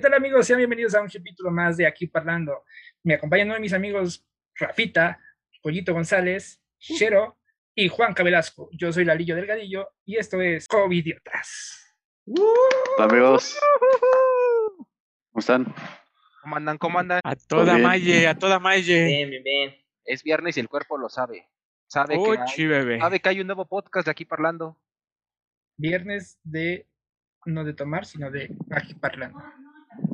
tal amigos? Sean bienvenidos a un capítulo más de Aquí Parlando. Me acompañan uno de mis amigos, Rafita, Pollito González, Chero y Juan Cabelasco. Yo soy Lalillo Delgadillo y esto es Covidiotas. Hola amigos. ¿Cómo están? ¿Cómo andan? ¿Cómo andan? A toda bien. malle, a toda malle. Bien, bien, bien. Es viernes y el cuerpo lo sabe. Sabe, que, hay, bebé. sabe que hay un nuevo podcast de aquí parlando. Viernes de, no de tomar, sino de Aquí Parlando.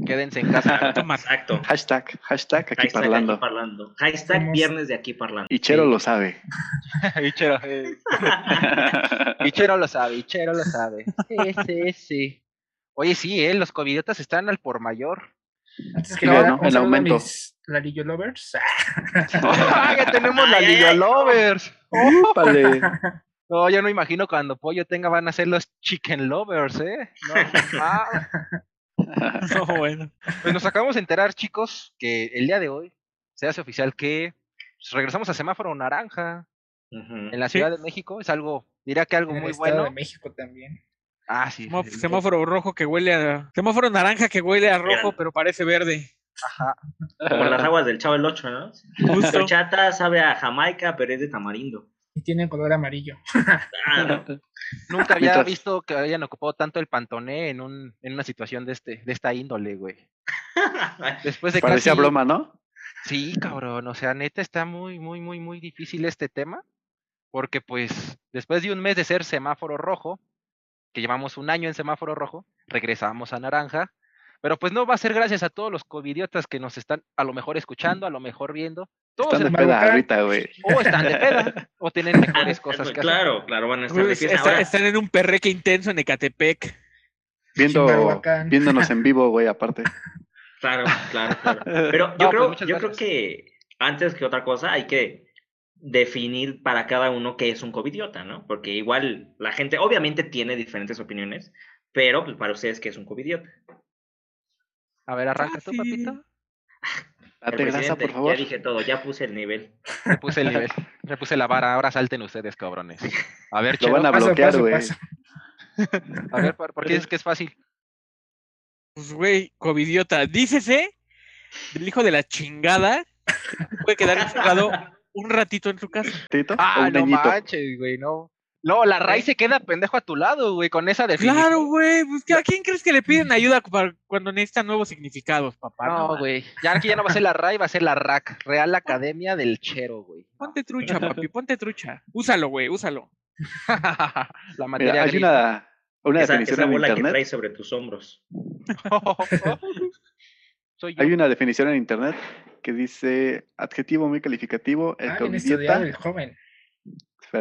Quédense en casa. Exacto. Hashtag, hashtag aquí Hashtag parlando. aquí parlando. Hashtag viernes de aquí parlando. Y Chero lo sabe. Ichero, eh. Ichero lo sabe, Ichero lo sabe. Sí, sí, sí. Oye, sí, eh, los covidiotas están al por mayor. Antes que Sí, nada, ¿no? un El aumento. mis Lalillo Lovers. ¡Ah, ya tenemos la Lillo. Lovers! Vale. No, yo no imagino cuando Pollo tenga van a ser los Chicken Lovers, ¿eh? No, ah, No, bueno. Pues nos acabamos de enterar, chicos, que el día de hoy se hace oficial que pues, regresamos a semáforo naranja en la Sí. Ciudad de México. Es algo, diría que algo En el muy Estado bueno. de México también. Ah, sí. Semáforo rojo que huele a. Semáforo naranja que huele a rojo, Mira. pero parece verde. Ajá. Como las aguas del Chavo el 8, ¿no? Justo. Horchata sabe a Jamaica, pero es de tamarindo. Y tiene color amarillo. Ah, no. Nunca había Mientras- visto que hayan ocupado tanto el pantoné en, un, en una situación de, este, de esta índole, güey. Después de Parecía casi- broma, ¿no? Sí, cabrón, o sea, neta está muy, muy, muy, muy difícil este tema, porque pues después de un mes de ser semáforo rojo, que llevamos un año en semáforo rojo, regresamos a naranja, pero pues no va a ser gracias a todos los covidiotas que nos están a lo mejor escuchando, a lo mejor viendo, todos Están de peda ahorita, güey. o están de peda, o tienen mejores cosas que hacer. Claro, claro, van a estar de Pues, fiesta. está- Ahora, están en un perreque intenso en Ecatepec. Viendo, viéndonos en vivo, güey, aparte. Claro, claro, claro. Pero yo No, pues, creo, yo creo que antes que otra cosa hay que definir para cada uno qué es un covidiota, ¿no? Porque igual la gente obviamente tiene diferentes opiniones, pero pues para ustedes qué es un covidiota. A ver, arranca tú, Fácil. papito. Date grasa, presidente, por favor. Ya dije todo, ya puse el nivel. Me puse el nivel, me puse la vara, ahora salten ustedes, cabrones. A ver, Lo Chelo, van a bloquear, güey. a ver, ¿por por qué dices que es fácil? Pues, güey, covidiota. Dícese del hijo de la chingada puede quedar encerrado un ratito en su casa. ¿Tito? ¿O Ah, no manches, güey, no. No, la raíz se queda pendejo a tu lado, güey, con esa definición. Claro, güey. Pues, ¿a quién crees que le piden ayuda para cuando necesitan nuevos significados, papá? No, güey. Ya aquí ya no va a ser la RAI, va a ser la RAC, Real Academia del Chero, güey. Ponte trucha, papi, ponte trucha. Úsalo, güey, úsalo. la materia Mira, hay gris. una, una Esa, definición esa en bola que internet. traes sobre tus hombros. Soy yo. Hay una definición en internet que dice adjetivo muy calificativo, el Ah, covidiota. el joven.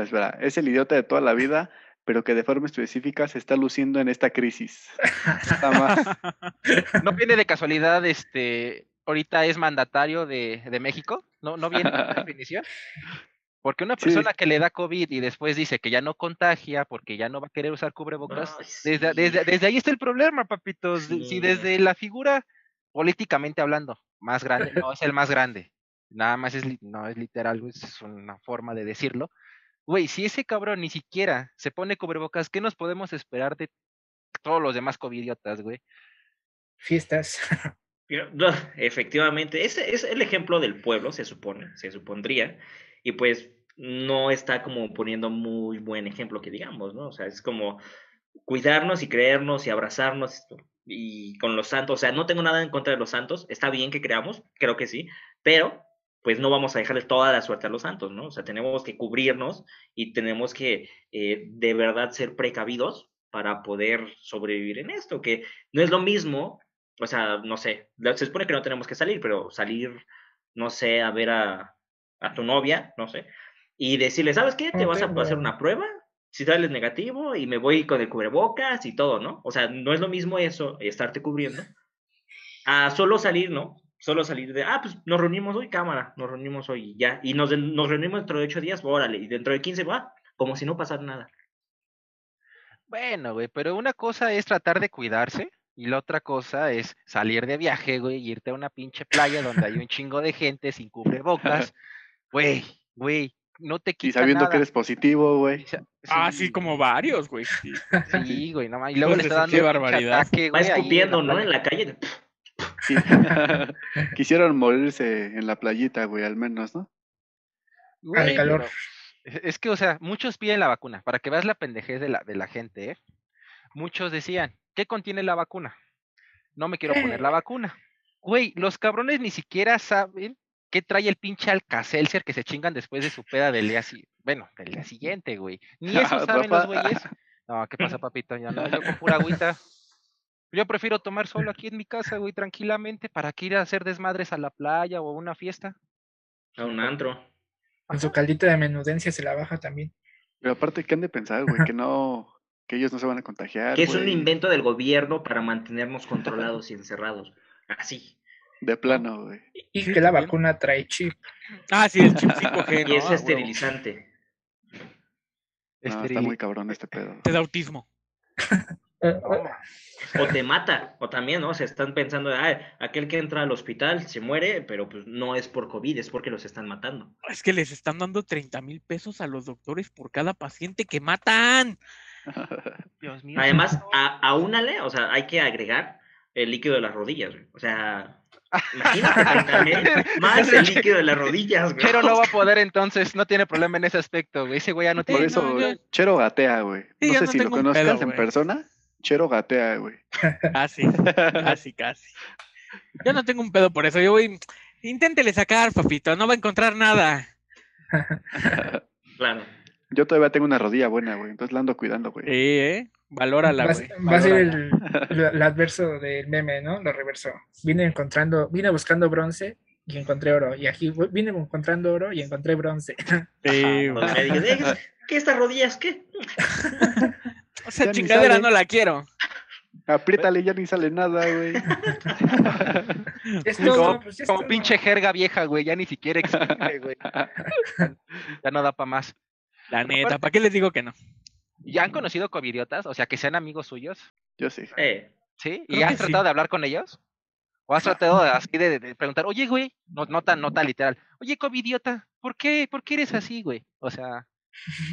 Espera, espera. Es el idiota de toda la vida, pero que de forma específica se está luciendo en esta crisis. Nada más. No viene de casualidad, este, ahorita es mandatario de, de México, ¿no? ¿No viene la definición? Porque una Sí. persona que le da COVID y después dice que ya no contagia porque ya no va a querer usar cubrebocas, Ay, sí. desde, desde, desde ahí está el problema, papitos. De- Si desde la figura, políticamente hablando, más grande, no es el más grande, nada más es, no es literal, es una forma de decirlo. Güey, si ese cabrón ni siquiera se pone cubrebocas, ¿qué nos podemos esperar de todos los demás covidiotas, güey? Fiestas. No, Efectivamente, ese es el ejemplo del pueblo, se supone, se supondría, y pues no está como poniendo muy buen ejemplo que digamos, ¿no? O sea, es como cuidarnos y creernos y abrazarnos y con los santos, o sea, no tengo nada en contra de los santos, está bien que creamos, creo que sí, pero pues no vamos a dejarles toda la suerte a los santos, ¿no? O sea, tenemos que cubrirnos y tenemos que eh, de verdad ser precavidos para poder sobrevivir en esto, que no es lo mismo o sea, no sé, se supone que no tenemos que salir, pero salir, no sé, a ver a, a tu novia, no sé, y decirle, ¿sabes qué? Te vas a hacer una prueba, si sales negativo y me voy con el cubrebocas y todo, ¿no? O sea, no es lo mismo eso, estarte cubriendo, a solo salir, ¿no? Solo salir de, ah, pues nos reunimos hoy, cámara, nos reunimos hoy y ya, y nos, nos reunimos dentro de ocho días, órale, y dentro de 15 va, como si no pasara nada. Bueno, güey, pero una cosa es tratar de cuidarse y la otra cosa es salir de viaje, güey, y irte a una pinche playa donde hay un chingo de gente sin cubrebocas. Güey, güey, no te Y quita sabiendo nada. que eres positivo, güey. Sea, Ah, sí, como varios, güey. sí. Sí, güey, no mames. Y luego le está dando qué un ataque, Va güey, ahí en escupiendo, ¿no? En la calle, de, Sí. Quisieron morirse en la playita, güey, al menos, ¿no? Al calor. Es que, o sea, muchos piden la vacuna, para que veas la pendejez de la, de la gente, ¿eh? Muchos decían, ¿qué contiene la vacuna? No me quiero poner la vacuna. Güey, los cabrones ni siquiera saben qué trae el pinche Alcacelser que se chingan después de su peda del día si- bueno, del día siguiente, güey. Ni eso saben los güeyes. No, ¿qué pasa, papito? Ya no, yo con pura agüita. Yo prefiero tomar solo aquí en mi casa, güey, tranquilamente, para que ir a hacer desmadres a la playa o a una fiesta. A un antro. Con su caldito de menudencia se la baja también. Pero aparte, ¿qué han de pensar, güey? Que no, que ellos no se van a contagiar, Que es un invento del gobierno para mantenernos controlados y encerrados. Así. De plano, güey. Y que la vacuna trae chip. Ah, sí, el chip 5G, Y es Ah, esterilizante. No, está muy cabrón este pedo. Te da autismo. Eh, O te mata, o también, ¿no? Se están pensando, ah, aquel que entra al hospital se muere, pero pues no es por COVID, es porque los están matando. Es que les están dando 30 mil pesos a los doctores por cada paciente que matan. Dios mío. Además, a, aúnale, o sea, hay que agregar el líquido de las rodillas, güey. O sea, imagínate 30 mil más el líquido de las rodillas, güey. Chero no va a poder entonces, no tiene problema en ese aspecto, güey. Ese güey ya no Por tiene. eso, no, yo- Chero gatea, güey. No sé no si lo conozcas pedo, en persona. Chero gatea, güey. Casi, casi, casi. Yo no tengo un pedo por eso. Yo voy. Inténtele sacar, papito. No va a encontrar nada. Claro. Yo todavía tengo una rodilla buena, güey. Entonces la ando cuidando, güey. Sí, ¿eh? Valórala, va, güey. va a ser el, el- adverso del meme, ¿no? Lo reversó. Vine encontrando, vine buscando bronce y encontré oro. Y aquí vine encontrando oro y encontré bronce. Sí, güey. "Eh, ¿Qué estas rodillas? ¿Qué? O sea, Ya chingadera no la quiero. Apriétale, ya ni sale nada, güey. Es Como, todo, pues, ya es como todo. pinche jerga vieja, güey. Ya ni siquiera existe, güey. Ya no da para más. La neta, ¿para qué les digo que no? ¿Ya han conocido covidiotas? O sea, que sean amigos suyos. Yo sí. Eh, ¿Sí? ¿Y has sí. tratado de hablar con ellos? ¿O has tratado de, así de, de preguntar, oye, güey, no, no tan, no tan literal, oye, covidiota, ¿por qué, ¿por qué eres así, güey? O sea,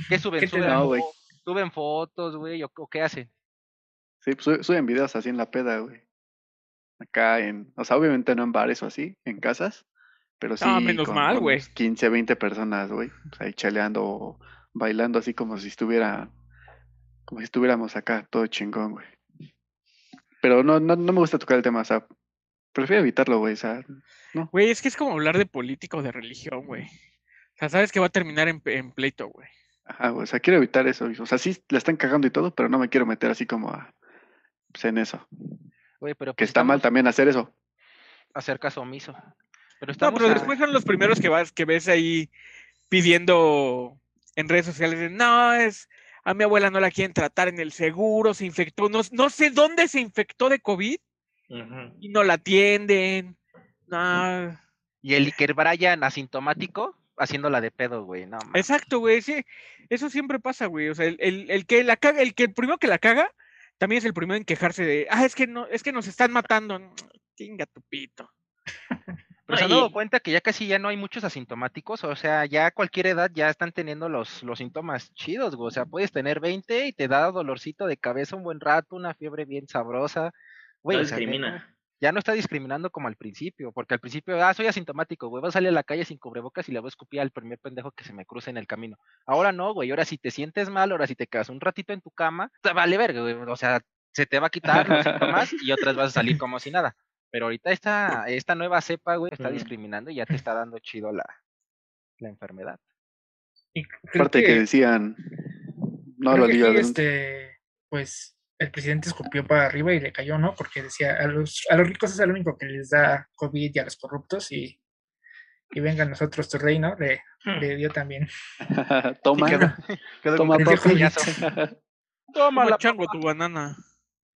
¿qué suben? ¿Qué te ¿Suben, da? No, güey. ¿Suben fotos, güey? ¿O, qué hacen? Sí, pues su- suben videos así en la peda, güey. Acá en, o sea, obviamente no en bares o así, en casas, pero sí Ah, menos con, mal, güey. 15, 20 personas, güey. O sea, ahí chaleando o bailando así como si estuviera, como si estuviéramos acá, todo chingón, güey. Pero no, no, no me gusta tocar el tema, o sea, prefiero evitarlo, güey, o sea, Güey, es que es como hablar de política o de religión, güey. O sea, sabes que va a terminar en, en pleito, güey. Ajá, o sea, quiero evitar eso, o sea, sí la están cagando y todo, pero no me quiero meter así como a, pues, en eso. Güey, pero Que pues está mal también hacer eso. hacer caso omiso. Pero No, pero a- después son los primeros que vas, que ves ahí pidiendo en redes sociales, no, es, a mi abuela no la quieren tratar en el seguro, se infectó, no, no sé dónde se infectó de COVID y no la atienden. No, Y el Iker Brian asintomático haciéndola de pedo, güey. No, mames. exacto, güey, sí, eso siempre pasa, güey. O sea, el, el- el que la caga, el que el primero que la caga, también es el primero en quejarse de, ah, es que no, es que nos están matando. Chinga tu pito. Pero se han dado cuenta que ya casi ya no hay muchos asintomáticos, o sea, ya a cualquier edad ya están teniendo los, los síntomas chidos, güey. O sea, puedes tener 20 y te da dolorcito de cabeza un buen rato, una fiebre bien sabrosa. Güey, no o sea, neta, discrimina. Ya no está discriminando como al principio, porque al principio, ah, soy asintomático, güey, voy a salir a la calle sin cubrebocas y le voy a escupir al primer pendejo que se me cruce en el camino. Ahora no, güey, ahora si te sientes mal, ahora si te quedas un ratito en tu cama, te vale verga, güey, o sea, se te va a quitar los síntomas y otras vas a salir como si nada. Pero ahorita esta, esta nueva cepa, güey, está discriminando y ya te está dando chido la, la enfermedad. Y Aparte que decían, no lo que este, pues el presidente escupió para arriba y le cayó, ¿no? Porque decía, a los, a los ricos es el único que les da COVID y a los corruptos y, y venga a nosotros tu reino, le, le dio también. toma, quedó- Quedó toma. Toma la chango tu banana.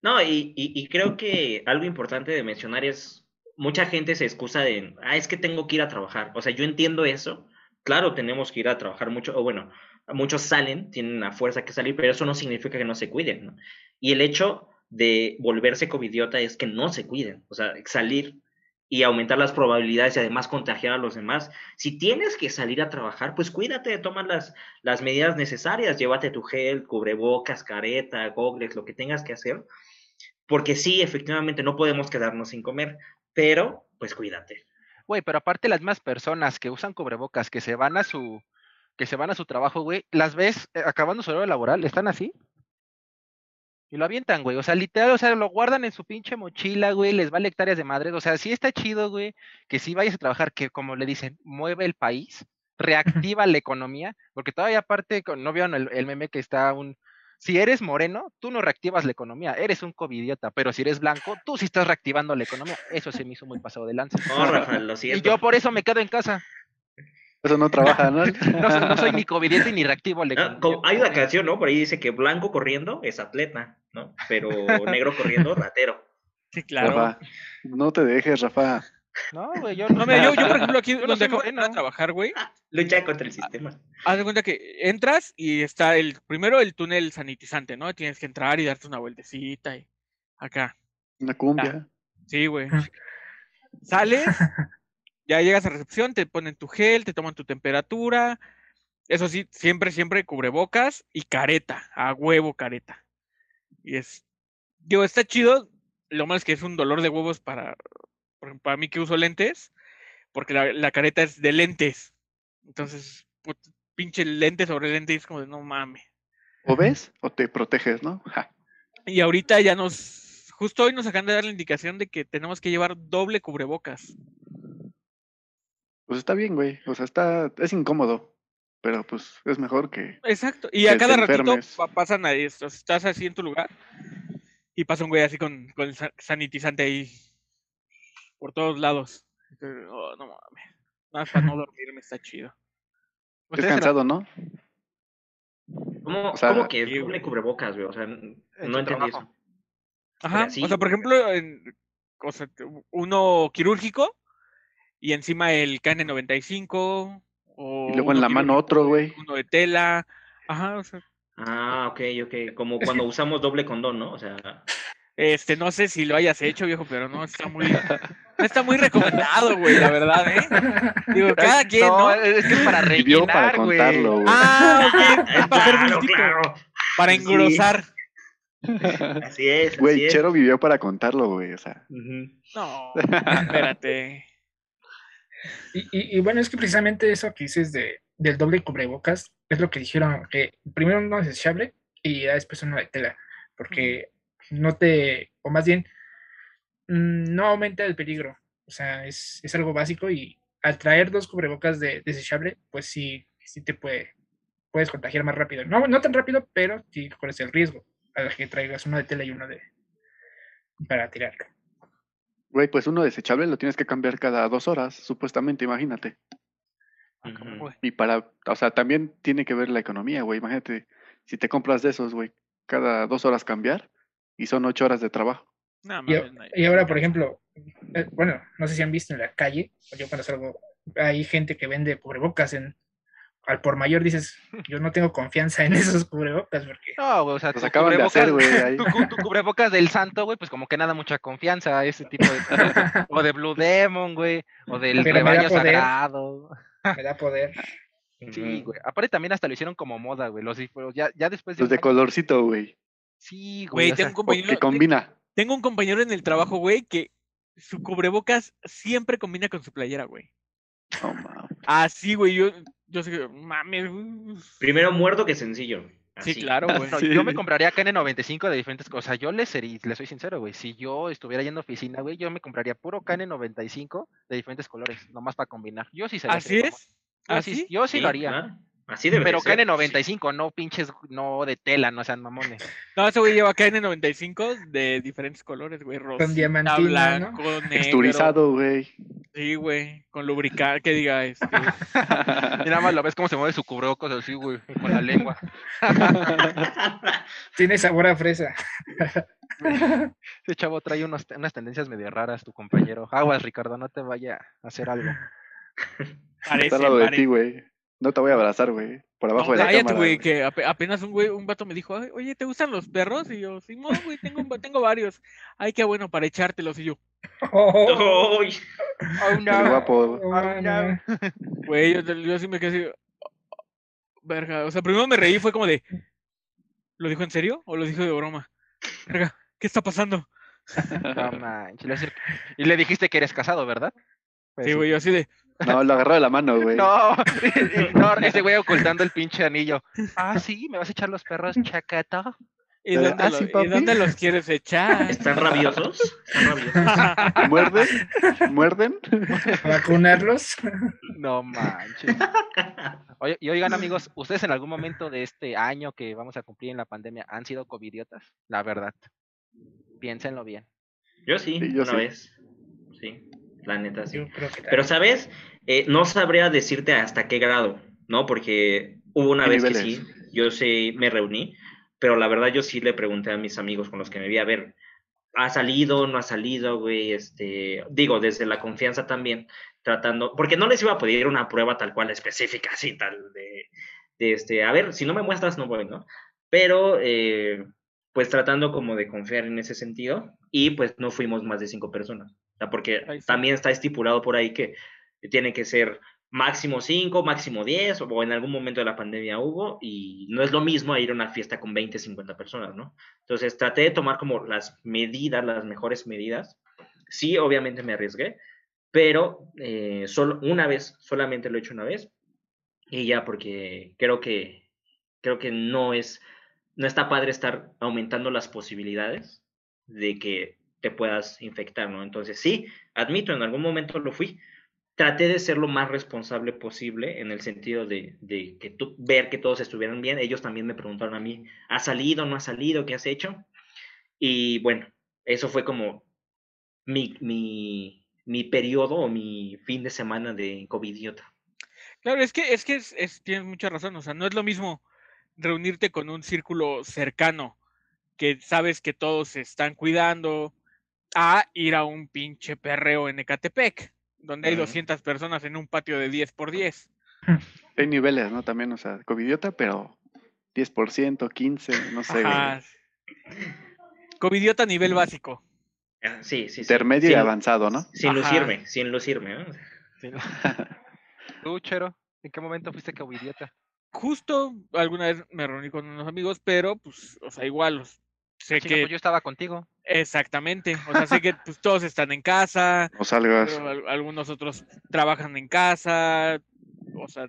No, y, y, y creo que algo importante de mencionar es, mucha gente se excusa de, ah, es que tengo que ir a trabajar. O sea, yo entiendo eso. Claro, tenemos que ir a trabajar mucho, o bueno, muchos salen, tienen la fuerza que salir, pero eso no significa que no se cuiden, ¿no? Y el hecho de volverse covidiota es que no se cuiden, o sea, salir y aumentar las probabilidades y además contagiar a los demás. Si tienes que salir a trabajar, pues cuídate, toma las, las medidas necesarias, llévate tu gel, cubrebocas, careta, gogles, lo que tengas que hacer, porque sí, efectivamente, no podemos quedarnos sin comer, pero pues cuídate. Güey, pero aparte las mismas personas que usan cubrebocas, que se van a su, que se van a su trabajo, güey, las ves eh, acabando su horario laboral, están así. Y lo avientan, güey. O sea, literal, o sea, lo guardan en su pinche mochila, güey, les vale hectáreas de madre. O sea, sí está chido, güey, que sí vayas a trabajar, que como le dicen, mueve el país, reactiva la economía, porque todavía aparte, no vieron el, el meme que está un... Si eres moreno, tú no reactivas la economía, eres un covidiota, pero si eres blanco, tú sí estás reactivando la economía. Eso se me hizo muy pasado de lanza. No, Rafael, lo Y yo por eso me quedo en casa. Eso no trabaja, ¿no? No, soy- no soy ni covidiota ni reactivo la Ah, hay una canción, ¿no? Por ahí dice que blanco corriendo es atleta, ¿no? Pero negro corriendo, ratero. Sí, claro. Rafa, no te dejes, Rafa. No, güey, yo No, mira, yo, yo, por ejemplo, aquí Yo no donde entrar a trabajar, güey, Lucha contra el sistema. haz de cuenta que entras y está el primero el túnel sanitizante, ¿no? Tienes que entrar y darte una vueltecita y acá. Una cumbia. Sí, güey. Sales, ya llegas a recepción, te ponen tu gel, te toman tu temperatura. Eso sí, siempre, siempre cubrebocas y careta, a huevo careta. Y es, digo, está chido. Lo malo es que es un dolor de huevos para, por ejemplo, para mí que uso lentes, porque la, la careta es de lentes. Entonces, put- pinche lente sobre lente y es como de no mames. O ves o te proteges, ¿no? Ja. Y ahorita ya nos, justo hoy nos acaban de dar la indicación de que tenemos que llevar doble cubrebocas. Pues está bien, güey. O sea, está, es incómodo. Pero pues es mejor que. Exacto. Y que a cada ratito pa- pasan a esto. Estás así en tu lugar y pasa un güey así con, con el sa- sanitizante ahí por todos lados. Entonces, oh, no mames. Nada más para no dormirme está chido. Es Ustedes se la- cansado, ¿no? ¿Cómo, O sea, cómo que güey. cubrebocas, güey? O sea, no entendí trabajo. eso. Ajá. sí. O sea, por ejemplo, en, o sea, te- uno quirúrgico y encima el KN95 o Y luego en uno la mano otro, güey. Uno de tela. Ajá, o sea, Ah, ok, ok. Como cuando usamos doble condón, ¿no? O sea, Este, no sé si lo hayas hecho, viejo, pero no está muy, no está muy recomendado, güey, la verdad, ¿eh? Digo, cada quien, ¿no? es que es para Vivió para rellenar, güey. contarlo, güey. Ah, ok, es para claro, claro. para Sí. engrosar. Así es, Güey. Chero vivió para contarlo, güey. O sea. No, espérate. Y, y- bueno, es que precisamente eso que dices de, del doble cubrebocas es lo que dijeron, que primero uno es desechable y después uno de tela, porque no te, o más bien, mm, no aumenta el peligro. O sea, es, es algo básico y al traer dos cubrebocas de desechable, pues sí, sí te puede, puedes contagiar más rápido. No, no tan rápido, pero sí corres el riesgo a que traigas uno de tela y uno de para tirarlo. Güey, pues uno desechable lo tienes que cambiar cada dos horas, supuestamente, imagínate. Ah. Y para, o sea, también tiene que ver la economía, güey. Imagínate, si te compras de esos, güey, cada dos horas cambiar y son ocho horas de trabajo. No, Y, no, y ahora, por ejemplo, eh, bueno, no sé si han visto en la calle, o yo cuando salgo, hay gente que vende cubrebocas en al por mayor dices, yo no tengo confianza en esos cubrebocas porque No, güey, o sea, tu acaban de hacer, güey. ahí. Tu, cu- tu cubrebocas del santo, güey, pues como que nada mucha confianza a ese tipo de. O de Blue Demon, güey. O del Pero me da rebaño poder. sagrado. me da poder. Sí, güey. Aparte también hasta lo hicieron como moda, güey. Los ya, ya después de Los de colorcito, güey. Sí, Güey, güey. o sea, tengo un compañero, Que combina. tengo un compañero en el trabajo, güey, que su cubrebocas siempre combina con su playera, güey. No, mames. Así, güey, yo, yo sé que, mames. Primero muerto que sencillo. Sí, claro, güey. no, Yo me compraría KN95 de diferentes cosas. O sea, yo le, seri- le soy sincero, güey. Si yo estuviera yendo a oficina, güey, yo me compraría puro KN95 de diferentes colores, nomás para combinar. Yo sí sería ¿Así es? Yo sí, ¿Así? yo sí lo haría. ah, Así debe Pero de ser. KN95, no pinches, no de tela, no sean mamones. No, ese güey lleva KN95 de diferentes colores, güey. Rosita, diamantina, ¿no? blanco, negro. Texturizado, güey. Sí, güey. Con lubricante, que diga este. Nada más lo ves cómo se mueve su cubrebocas así, güey, con la lengua. Tiene sabor a fresa. Ese chavo trae unos, unas tendencias medio raras, tu compañero. Aguas, Ricardo, no te vaya a hacer algo. Parece, Está al lado de ti, güey. No te voy a abrazar, güey. Por abajo No, de la cállate, cámara. güey, güey. que ape- apenas un güey, un vato me dijo, "Ay, oye, ¿te gustan los perros? Y yo, sí, no, güey, tengo, tengo varios. Ay, qué bueno para echártelos. Y yo, Oh, Oh, El guapo. oh, no. güey, yo, yo sí me quedé así, verga. O sea, primero me reí, fue como de, ¿lo dijo en serio o lo dijo de broma? Verga, ¿qué está pasando? No manches. Y le dijiste que eres casado, ¿verdad? Pues Sí, güey, yo así de. No, lo agarró de la mano, güey. No, no, ese güey ocultando el pinche anillo. Ah, sí, me vas a echar los perros chaqueta. ¿Y Eh, dónde, ah, lo- sí, ¿y papi. dónde los quieres echar? ¿Están rabiosos? ¿Están rabiosos? ¿Muerden? ¿Muerden? Vacunarlos. No manches. Oye, y oigan, amigos, ¿ustedes en algún momento de este año que vamos a cumplir en la pandemia han sido covidiotas? La verdad. Piénsenlo bien. Yo sí, Sí, yo una sí. vez. Sí, la neta sí. Pero, ¿sabes? Eh, no sabría decirte hasta qué grado, ¿no? Porque hubo una ¿Qué vez que sí, yo sí me reuní, pero la verdad yo sí le pregunté a mis amigos con los que me vi, a ver, ¿ha salido, no ha salido, güey? Este, digo, desde la confianza también, tratando, porque no les iba a pedir una prueba tal cual específica, así tal, de, de este, a ver, si no me muestras, no voy, ¿no? Pero, eh, pues tratando como de confiar en ese sentido, y pues no fuimos más de cinco personas, o sea, porque también está estipulado por ahí que tiene que ser máximo 5, máximo 10, o en algún momento de la pandemia hubo, y no es lo mismo a ir a una fiesta con 20, 50 personas, ¿no? Entonces traté de tomar como las medidas, las mejores medidas. Sí, obviamente me arriesgué, pero eh, solo una vez, solamente lo he hecho una vez, y ya porque creo que, creo que no es, no está padre estar aumentando las posibilidades de que te puedas infectar, ¿no? Entonces sí, admito, en algún momento lo fui, traté de ser lo más responsable posible en el sentido de, de que tú, ver que todos estuvieran bien. Ellos también me preguntaron a mí, ¿ha salido, no ha salido? ¿Qué has hecho? Y bueno, eso fue como mi, mi, mi periodo o mi fin de semana de covidiota. Claro, es que, es que es- es- tienes mucha razón. O sea, no es lo mismo reunirte con un círculo cercano que sabes que todos se están cuidando a ir a un pinche perreo en Ecatepec, donde hay Ujú. 200 personas en un patio de 10 por 10. Hay niveles, ¿no? También, o sea, covidiota, pero 10%, 15%, no sé. Ajá. Covidiota a nivel básico. Ah, Sí, sí, sí. Intermedio y avanzado, ¿no? Sin Ajá. lucirme, sin lucirme. ¿no? Sí. ¿Tú, Chero? ¿En qué momento fuiste covidiota? Justo alguna vez me reuní con unos amigos, pero pues, o sea, igual, los- sé que pues yo estaba contigo. Exactamente, o sea, sé que pues, todos están en casa, No salgas. pero algunos otros trabajan en casa, o sea,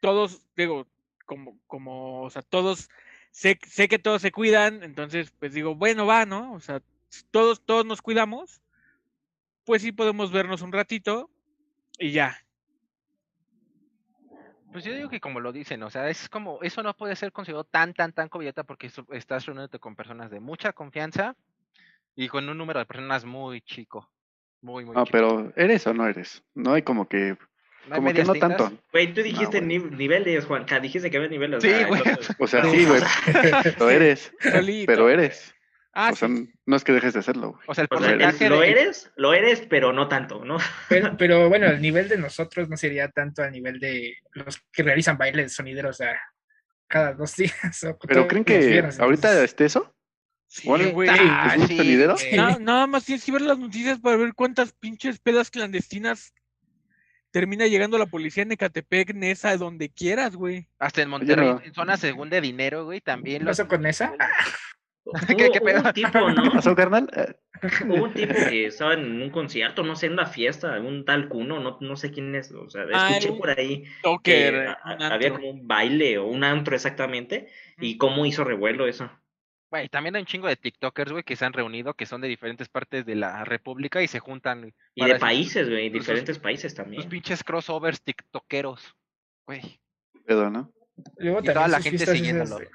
todos, digo, como, como, o sea, todos, sé, sé que todos se cuidan, entonces, pues digo, bueno, va, ¿no? O sea, todos, todos nos cuidamos, pues sí podemos vernos un ratito y ya. Pues yo digo que como lo dicen, o sea, es como, eso no puede ser considerado tan, tan, tan covidiota porque estás reuniéndote con personas de mucha confianza y con un número de personas muy chico. Muy, muy No, chico. pero ¿eres o no eres? No hay como que, ¿No hay como que no tintas? tanto. Güey, tú dijiste güey. ni- niveles, Juanca. Dijiste que había niveles. Sí, ah, güey. entonces- O sea, No, sí, güey, pero eres. Solito. Pero eres. Ah, O sea, sí. no es que dejes de hacerlo, güey. O sea, el O sea, porcentaje lo de... eres, lo eres, pero no tanto, ¿no? Pero, pero bueno, el nivel de nosotros no sería tanto al nivel de los que realizan bailes sonideros a cada dos días. o Pero ¿creen que viernes, ahorita entonces- esté eso? Bueno, güey. ¿Es un sí, sonidero? güey. Na- nada más tienes que ver las noticias para ver cuántas pinches pedas clandestinas termina llegando la policía en Ecatepec, Nesa, donde quieras, güey. Hasta en Monterrey, no. en zona según de dinero, güey, también ¿Qué los... pasó con esa? Ah, ¿Qué- Hubo, qué pedo? un tipo, ¿Qué ¿no? pasó, carnal? Eh, Hubo un tipo que estaba en un concierto, no sé, en una fiesta, un tal Cuno, no, no sé quién es, o sea, Ah, escuché un por ahí que Toker, a- un había como un baile o un antro exactamente, y cómo hizo revuelo eso. Güey, también hay un chingo de TikTokers, güey, que se han reunido, que son de diferentes partes de la república y se juntan Y de países, güey, sus- diferentes países también. pinches crossovers tiktokeros. Güey. pedo, ¿no? Luego Y toda la sus gente esas siguiéndolo. de-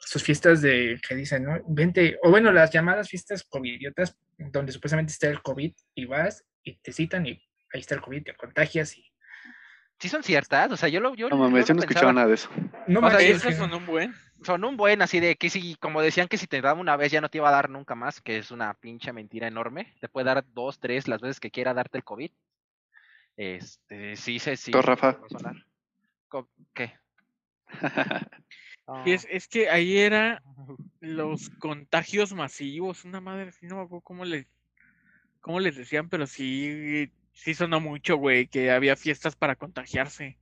sus fiestas de que dicen, ¿no? Vente, o bueno, las llamadas fiestas covidiotas, donde supuestamente está el COVID y vas y te citan y ahí está el COVID, te contagias y Sí son ciertas, o sea, yo lo... Yo, No yo mames, yo no escuchaba nada de eso. no O sea, Esas son un buen. Son un buen así de que si, como decían que si te daba una vez ya no te iba a dar nunca más, que es una pinche mentira enorme. Te puede dar dos, tres, las veces que quiera darte el COVID. Este, sí, sí, sí. Tú, Rafa. ¿Qué? Y es, Ah. es que ahí era los contagios masivos, una madre, así, no me acuerdo cómo les, cómo les decían, pero sí, sí sonó mucho, güey, que había fiestas para contagiarse.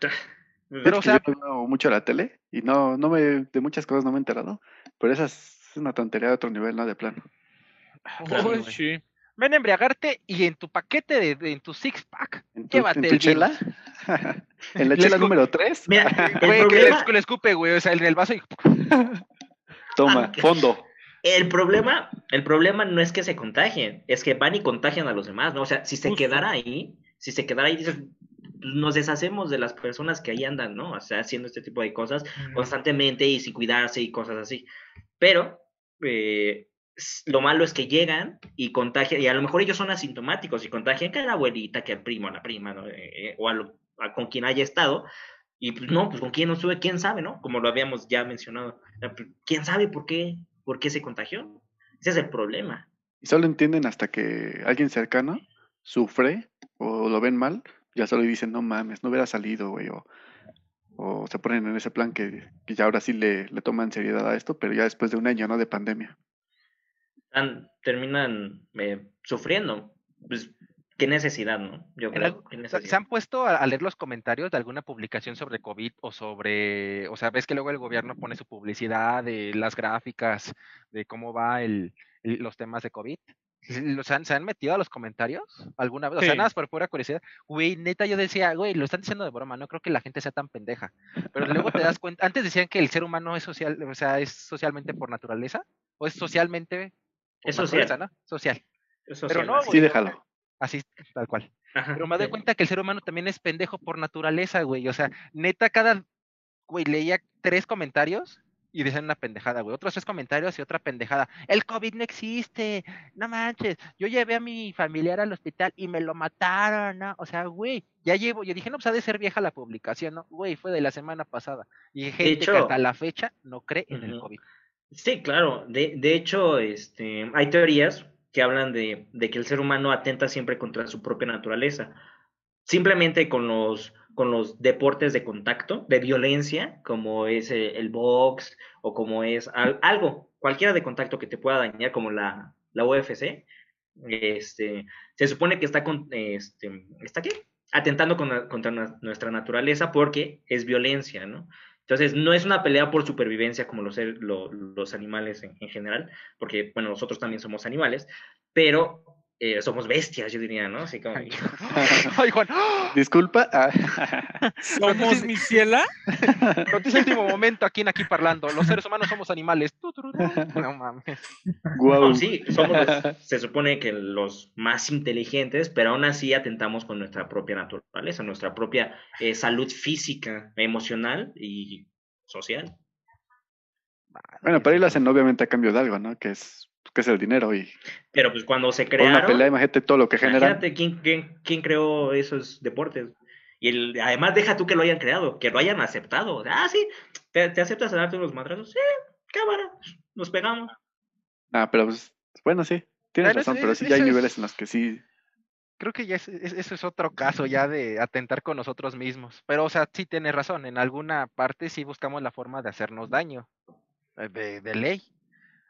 Pero, o Es que sea- yo no veo mucho la tele y no, no me, de muchas cosas no me he enterado, pero esas Es una tontería de otro nivel, ¿no? De plano. Uy, sí. Ven a embriagarte y en tu paquete de, de- en tu six pack, ¿En tu, llévate en tu el chela? ¿En la Les chela cu- número 3? Mira, el Güey, que le, problema, le escupe, güey, o sea, en el vaso y Toma, Ah, fondo. el problema, el problema no es que se contagien, es que van y contagian a los demás, ¿no? O sea, si se Justo. quedara ahí, si se quedara ahí, dices, nos deshacemos de las personas que ahí andan, ¿no? O sea, haciendo este tipo de cosas constantemente y sin cuidarse y cosas así. Pero eh, lo malo es que llegan y contagian, y a lo mejor ellos son asintomáticos y contagian que a la abuelita, que al primo, a la prima, ¿no? Eh, eh, o a lo- a con quien haya estado. Y pues no, pues con quién no sube, quién sabe, ¿no? Como lo habíamos ya mencionado. Pues, ¿Quién sabe por qué, por qué se contagió? Ese es el problema. Y solo entienden hasta que alguien cercano sufre o lo ven mal, ya solo dicen, no mames, no hubiera salido, güey. O, o se ponen en ese plan que, que ya ahora sí le, le toman seriedad a esto, pero ya después de un año, ¿no? De pandemia. Tan- terminan eh, sufriendo. Pues, qué necesidad, ¿no? Yo creo. algo- qué ¿Se necesidad. se han puesto a, a leer los comentarios de alguna publicación sobre COVID o sobre, o sea, ves que luego el gobierno pone su publicidad de las gráficas de cómo va el, el- los temas de COVID? ¿Se los han, ¿Se han metido a los comentarios alguna vez? O sea, Sí. nada más por pura curiosidad. Güey, neta, yo decía, güey, lo están diciendo de broma, no creo que la gente sea tan pendeja. Pero luego te das cuenta, antes decían que el ser humano es social, o sea, es socialmente por naturaleza, o es socialmente Es social. ¿no? Social. Eso pero sí, no, así. Sí, güey, déjalo. Así, tal cual. Ajá, Pero me doy sí. cuenta que el ser humano también es pendejo por naturaleza, güey. O sea, neta, cada, güey, leía tres comentarios y decían una pendejada, güey. Otros tres comentarios y otra pendejada. El COVID no existe. No manches. Yo llevé a mi familiar al hospital y me lo mataron, ¿no? O sea, güey, ya llevo. Yo dije, no, pues ha de ser vieja la publicación, ¿no? Güey, fue de la semana pasada. Y gente que hasta la fecha no cree en el. COVID. Sí, claro. De, de hecho, este, hay teorías que hablan de, de que el ser humano atenta siempre contra su propia naturaleza. Simplemente con los, con los deportes de contacto, de violencia, como es eh, el box o como es al- algo, cualquiera de contacto que te pueda dañar, como la, la UFC, este, se supone que está, con, este, ¿está qué? Atentando con- contra nuestra naturaleza porque es violencia, ¿no? Entonces, no es una pelea por supervivencia como los, los animales en, en general, porque, bueno, nosotros también somos animales, pero eh, somos bestias, yo diría, ¿no? Así como, Ay, Juan. Disculpa. ah, Somos mi ciela. Noticia último momento aquí en Aquí Parlando. Los seres humanos somos animales. No mames. Guau. No, sí, somos se supone que los más inteligentes, pero aún así atentamos con nuestra propia naturaleza, nuestra propia eh, salud física, emocional y social. Bueno, pero ahí lo hacen obviamente a cambio de algo, ¿no? Que es, que es el dinero y Pero pues cuando se por una crearon, pelea, imagínate todo lo que imagínate quién, quién, quién creó esos deportes. Y el, además deja tú que lo hayan creado, que lo hayan aceptado. Ah, sí, ¿te, te aceptas a darte unos madrazos? Sí, cámara, nos pegamos. Ah, pero pues, bueno, sí, tienes razón, pero sí ya hay es- niveles en los que sí. Creo que ya es, es- eso es otro caso ya de atentar con nosotros mismos. Pero, o sea, sí tienes razón. En alguna parte sí buscamos la forma de hacernos daño. eh, De, de ley.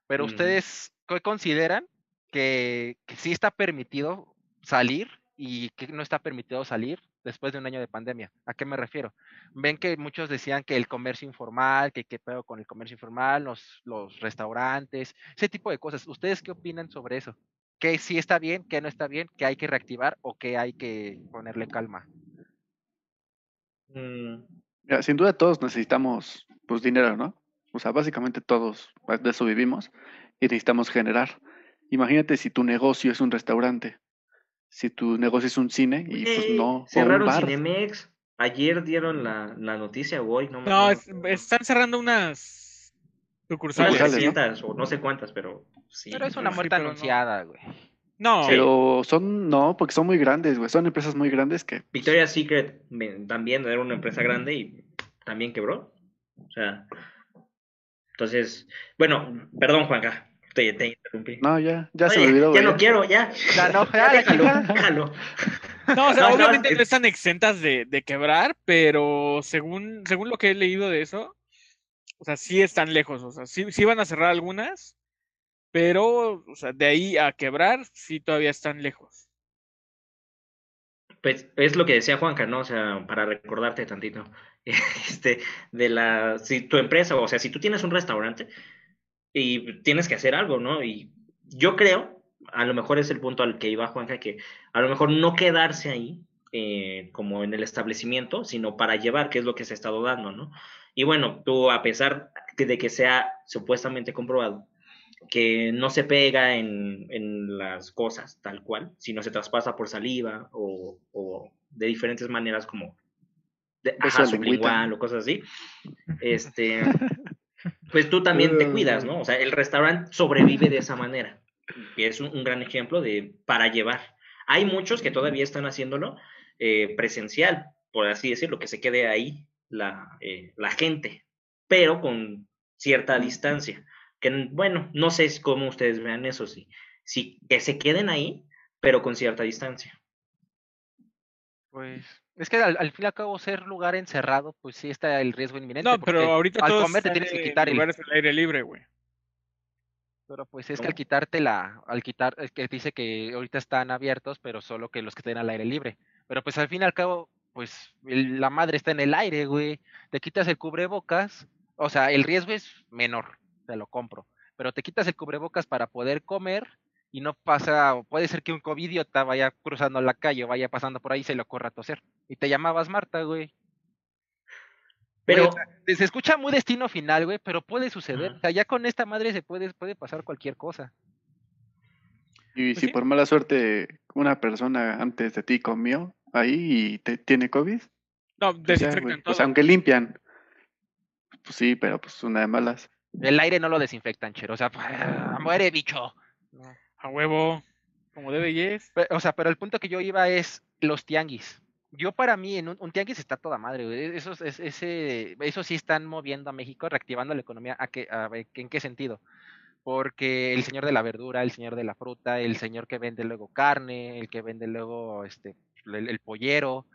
Pero ustedes, ¿qué consideran que, que sí está permitido salir y que no está permitido salir después de un año de pandemia? ¿A qué me refiero? Ven que muchos decían que el comercio informal, que qué pedo con el comercio informal, los, los restaurantes, ese tipo de cosas. ¿Ustedes qué opinan sobre eso? ¿Qué sí está bien, qué no está bien, qué hay que reactivar o qué hay que ponerle calma? Mm, Mira, sin duda todos necesitamos pues dinero, ¿no? O sea, básicamente todos pues, de eso vivimos y necesitamos generar. Imagínate si tu negocio es un restaurante, si tu negocio es un cine y pues no, un cerraron bar. Cinemex. Ayer dieron la, la noticia, o hoy, no me No, acuerdo. es- están cerrando unas sucursales. Sucursales, ¿no? 300 o no sé cuántas, pero sí. Pero es una muerte anunciada, güey. No, Pero son, no, porque son muy grandes, güey. Son empresas muy grandes que pues, Victoria's Secret también era una empresa grande y también quebró. O sea, entonces, bueno, perdón, Juanca, te, te interrumpí. No, ya, ya se me olvidó, ya güey. no quiero, ya. Ya no, Ya ya, déjalo, déjalo. No, o sea, No, no, obviamente es- no están exentas de, de quebrar, pero según, según lo que he leído de eso, o sea, sí están lejos, o sea, sí, sí van a cerrar algunas, pero, o sea, de ahí a quebrar, sí todavía están lejos. Pues es lo que decía Juanca, ¿no? O sea, para recordarte tantito, este, de la, si tu empresa, o sea, si tú tienes un restaurante, y tienes que hacer algo, ¿no? Y yo creo, a lo mejor es el punto al que iba Juanja, que a lo mejor no quedarse ahí eh, como en el establecimiento, sino para llevar, que es lo que se ha estado dando, ¿no? Y bueno, tú a pesar de que sea supuestamente comprobado, que no se pega en, en, las cosas tal cual, sino se traspasa por saliva o, o de diferentes maneras como de, ajá, sublingual o cosas así. Este, pues tú también te cuidas, ¿no? O sea, el restaurante sobrevive de esa manera. Y es un, un, gran ejemplo de para llevar. Hay muchos que todavía están haciéndolo eh, presencial, por así decirlo, que se quede ahí la, eh, la gente, pero con cierta distancia. Que bueno, no sé cómo ustedes vean eso, sí. sí que se queden ahí, pero con cierta distancia. Pues es que al, al, fin y al cabo ser lugar encerrado, pues sí está el riesgo inminente. No, pero ahorita al comer te tienes que quitar el lugares al aire libre, güey. Pero pues es ¿Cómo? que al quitarte la, al quitar, es que dice que ahorita están abiertos, pero solo que los que estén al aire libre. Pero pues al fin y al cabo, pues el, la madre está en el aire, güey. Te quitas el cubrebocas, o sea, el riesgo es menor, te lo compro. Pero te quitas el cubrebocas para poder comer y no pasa, puede ser que un covidiota vaya cruzando la calle o vaya pasando por ahí y se le ocurra a toser. Y te llamabas Marta, güey. Pero Güey, se escucha muy destino final, güey, pero puede suceder. O sea, ya con esta madre se puede, puede pasar cualquier cosa. Y Pues si sí. por mala suerte una persona antes de ti comió ahí y te, tiene COVID, No, pues desinfectan todo. O sea, aunque limpian, pues sí, pero pues una de malas. El aire no lo desinfectan, chero. O sea, muere, bicho. No. A huevo, como debe y O sea, pero el punto que yo iba es los tianguis. Yo para mí, en un, tianguis está toda madre, güey. Eso, es, ese, eso sí están moviendo a México, reactivando la economía. ¿A qué, a ¿En qué sentido? Porque el señor de la verdura, el señor de la fruta, el señor que vende luego carne, el que vende luego este, el, el pollero,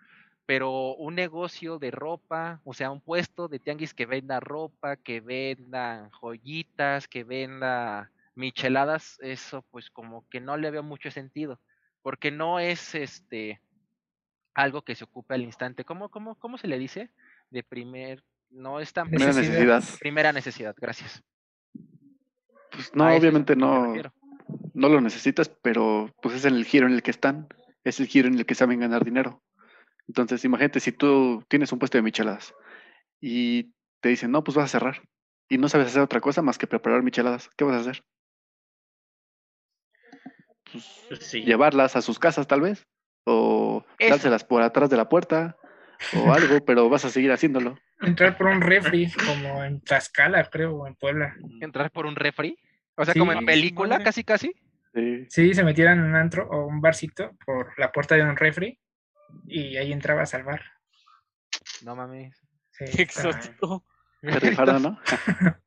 pero un negocio de ropa, o sea, un puesto de tianguis que venda ropa, que venda joyitas, que venda micheladas, eso pues como que no le veo mucho sentido, porque no es este algo que se ocupe al instante. ¿Cómo, cómo, cómo se le dice? De primer, no es tan Primera Necesidad. necesidad. primera necesidad, gracias. Pues no, obviamente no, no lo necesitas, pero pues es en el giro en el que están, es el giro en el que saben ganar dinero. Entonces, imagínate si tú tienes un puesto de micheladas y te dicen, no, pues vas a cerrar y no sabes hacer otra cosa más que preparar micheladas, ¿qué vas a hacer? Pues sí. llevarlas a sus casas tal vez, o Eso. dárselas por atrás de la puerta, o algo, pero vas a seguir haciéndolo. Entrar por un refri, como en Tlaxcala, creo, o en Puebla. Entrar por un refri. O sea, Sí, como en película, casi, casi. Sí. Sí, se metieran en un antro o un barcito por la puerta de un refri y ahí entrabas al bar. No mames. Sí, Qué exótico. Qué rifado, ¿no?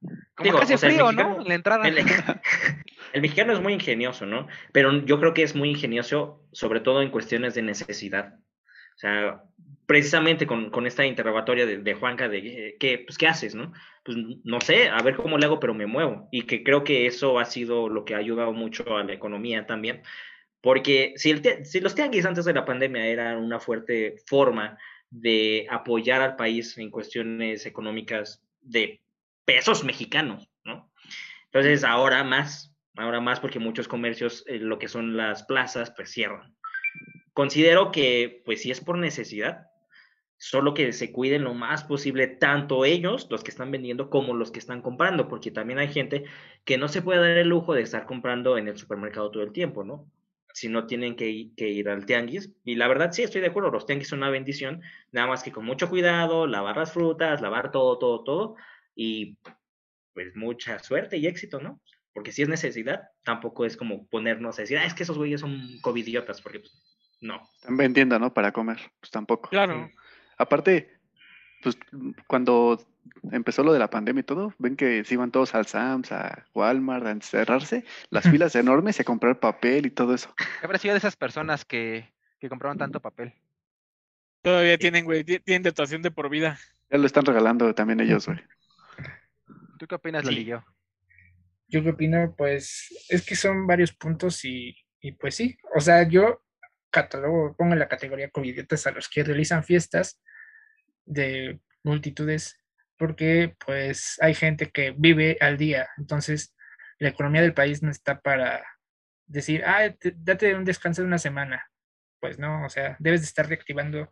Como Digo, que hace o sea, el frío, mexicano- ¿no? En la entrada. El, el mexicano es muy ingenioso, ¿no? Pero yo creo que es muy ingenioso, sobre todo en cuestiones de necesidad. O sea, precisamente con, con esta interrogatoria de, de Juanca de eh, ¿qué, pues, ¿qué haces, no? Pues no sé, a ver cómo le hago, pero me muevo. Y que creo que eso ha sido lo que ha ayudado mucho a la economía también. Porque el si los tianguis antes de la pandemia eran una fuerte forma de apoyar al país en cuestiones económicas de pesos mexicanos, ¿no? Entonces ahora más, ahora más porque muchos comercios, eh, lo que son las plazas, pues cierran. Considero que, pues si es por necesidad, solo que se cuiden lo más posible tanto ellos, los que están vendiendo, como los que están comprando, porque también hay gente que no se puede dar el lujo de estar comprando en el supermercado todo el tiempo, ¿no? Si no tienen que que ir al tianguis. Y la verdad, sí, estoy de acuerdo, los tianguis son una bendición, nada más que con mucho cuidado, lavar las frutas, lavar todo, todo, todo, y pues mucha suerte y éxito, ¿no? Porque si es necesidad, tampoco es como ponernos a decir, ah, es que esos güeyes son covidiotas, porque pues, no. Están vendiendo, ¿no? Para comer, pues tampoco. Claro. Aparte, pues cuando empezó lo de la pandemia y todo, ven que se iban todos al Sams, a Walmart a encerrarse, las filas enormes y a comprar papel y todo eso. ¿Qué habrá sido de esas personas que, que compraron tanto papel? Todavía tienen, güey, ti- tienen dotación de por vida. Ya lo están regalando también ellos, güey. ¿Tú qué opinas, Sí. Lolillo? Yo qué opino, pues es que son varios puntos y, y pues sí, o sea, yo catalogo, pongo en la categoría covidiotas a los que realizan fiestas de multitudes porque pues hay gente que vive al día, entonces la economía del país no está para decir, ah, te- date un descanso de una semana. Pues no, o sea, debes de estar reactivando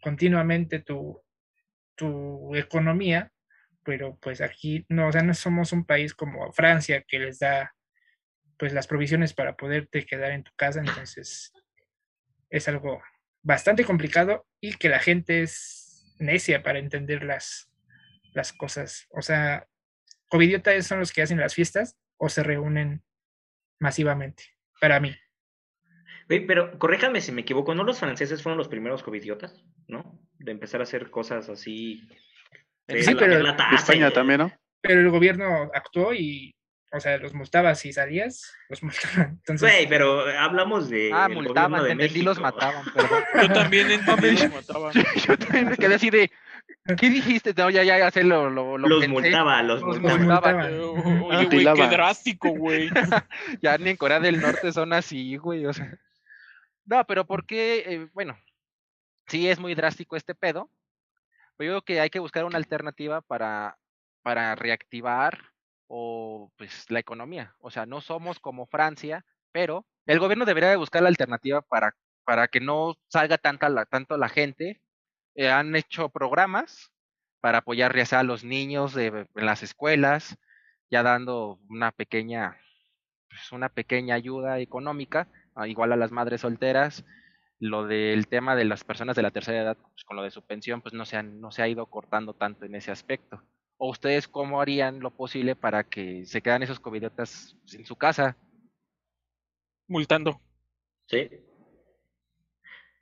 continuamente tu, tu economía, pero pues aquí no, o sea, no somos un país como Francia que les da pues las provisiones para poderte quedar en tu casa, entonces es algo bastante complicado y que la gente es necia para entender las, las cosas. O sea, covidiotas son los que hacen las fiestas o se reúnen masivamente, para mí. Pero corréjame si me equivoco, ¿no los franceses fueron los primeros covidiotas? ¿No? De empezar a hacer cosas así. De Sí, la- pero la De taza España y- también, ¿no? Pero el gobierno actuó y, o sea, los multaba si salías, los multaban. Entonces, Güey, pero hablamos de. Ah, multaban, de te entendí, los mataban, perdón. Yo también entendí mataban. Yo también me quedé así de, ¿qué dijiste? No, ya, ya, ya sé lo, lo, lo Los pensé. multaba, los Los multaba. multaban. Oye, güey, qué drástico, güey. Ya ni en Corea del Norte son así, güey, o sea. No, pero ¿por qué? Eh, bueno, sí es muy drástico este pedo, pero yo creo que hay que buscar una alternativa para, para reactivar o pues la economía. O sea, no somos como Francia, pero el gobierno debería de buscar la alternativa para, para que no salga tanta la, tanto la gente. Eh, han hecho programas para apoyar ya sea a los niños de, en las escuelas, ya dando una pequeña pues, una pequeña ayuda económica, ah, igual a las madres solteras. Lo del tema de las personas de la tercera edad, pues, con lo de su pensión, pues no se, han- no se ha ido cortando tanto en ese aspecto. ¿O ustedes cómo harían lo posible para que se quedan esos covidiotas en su casa? Multando. Sí.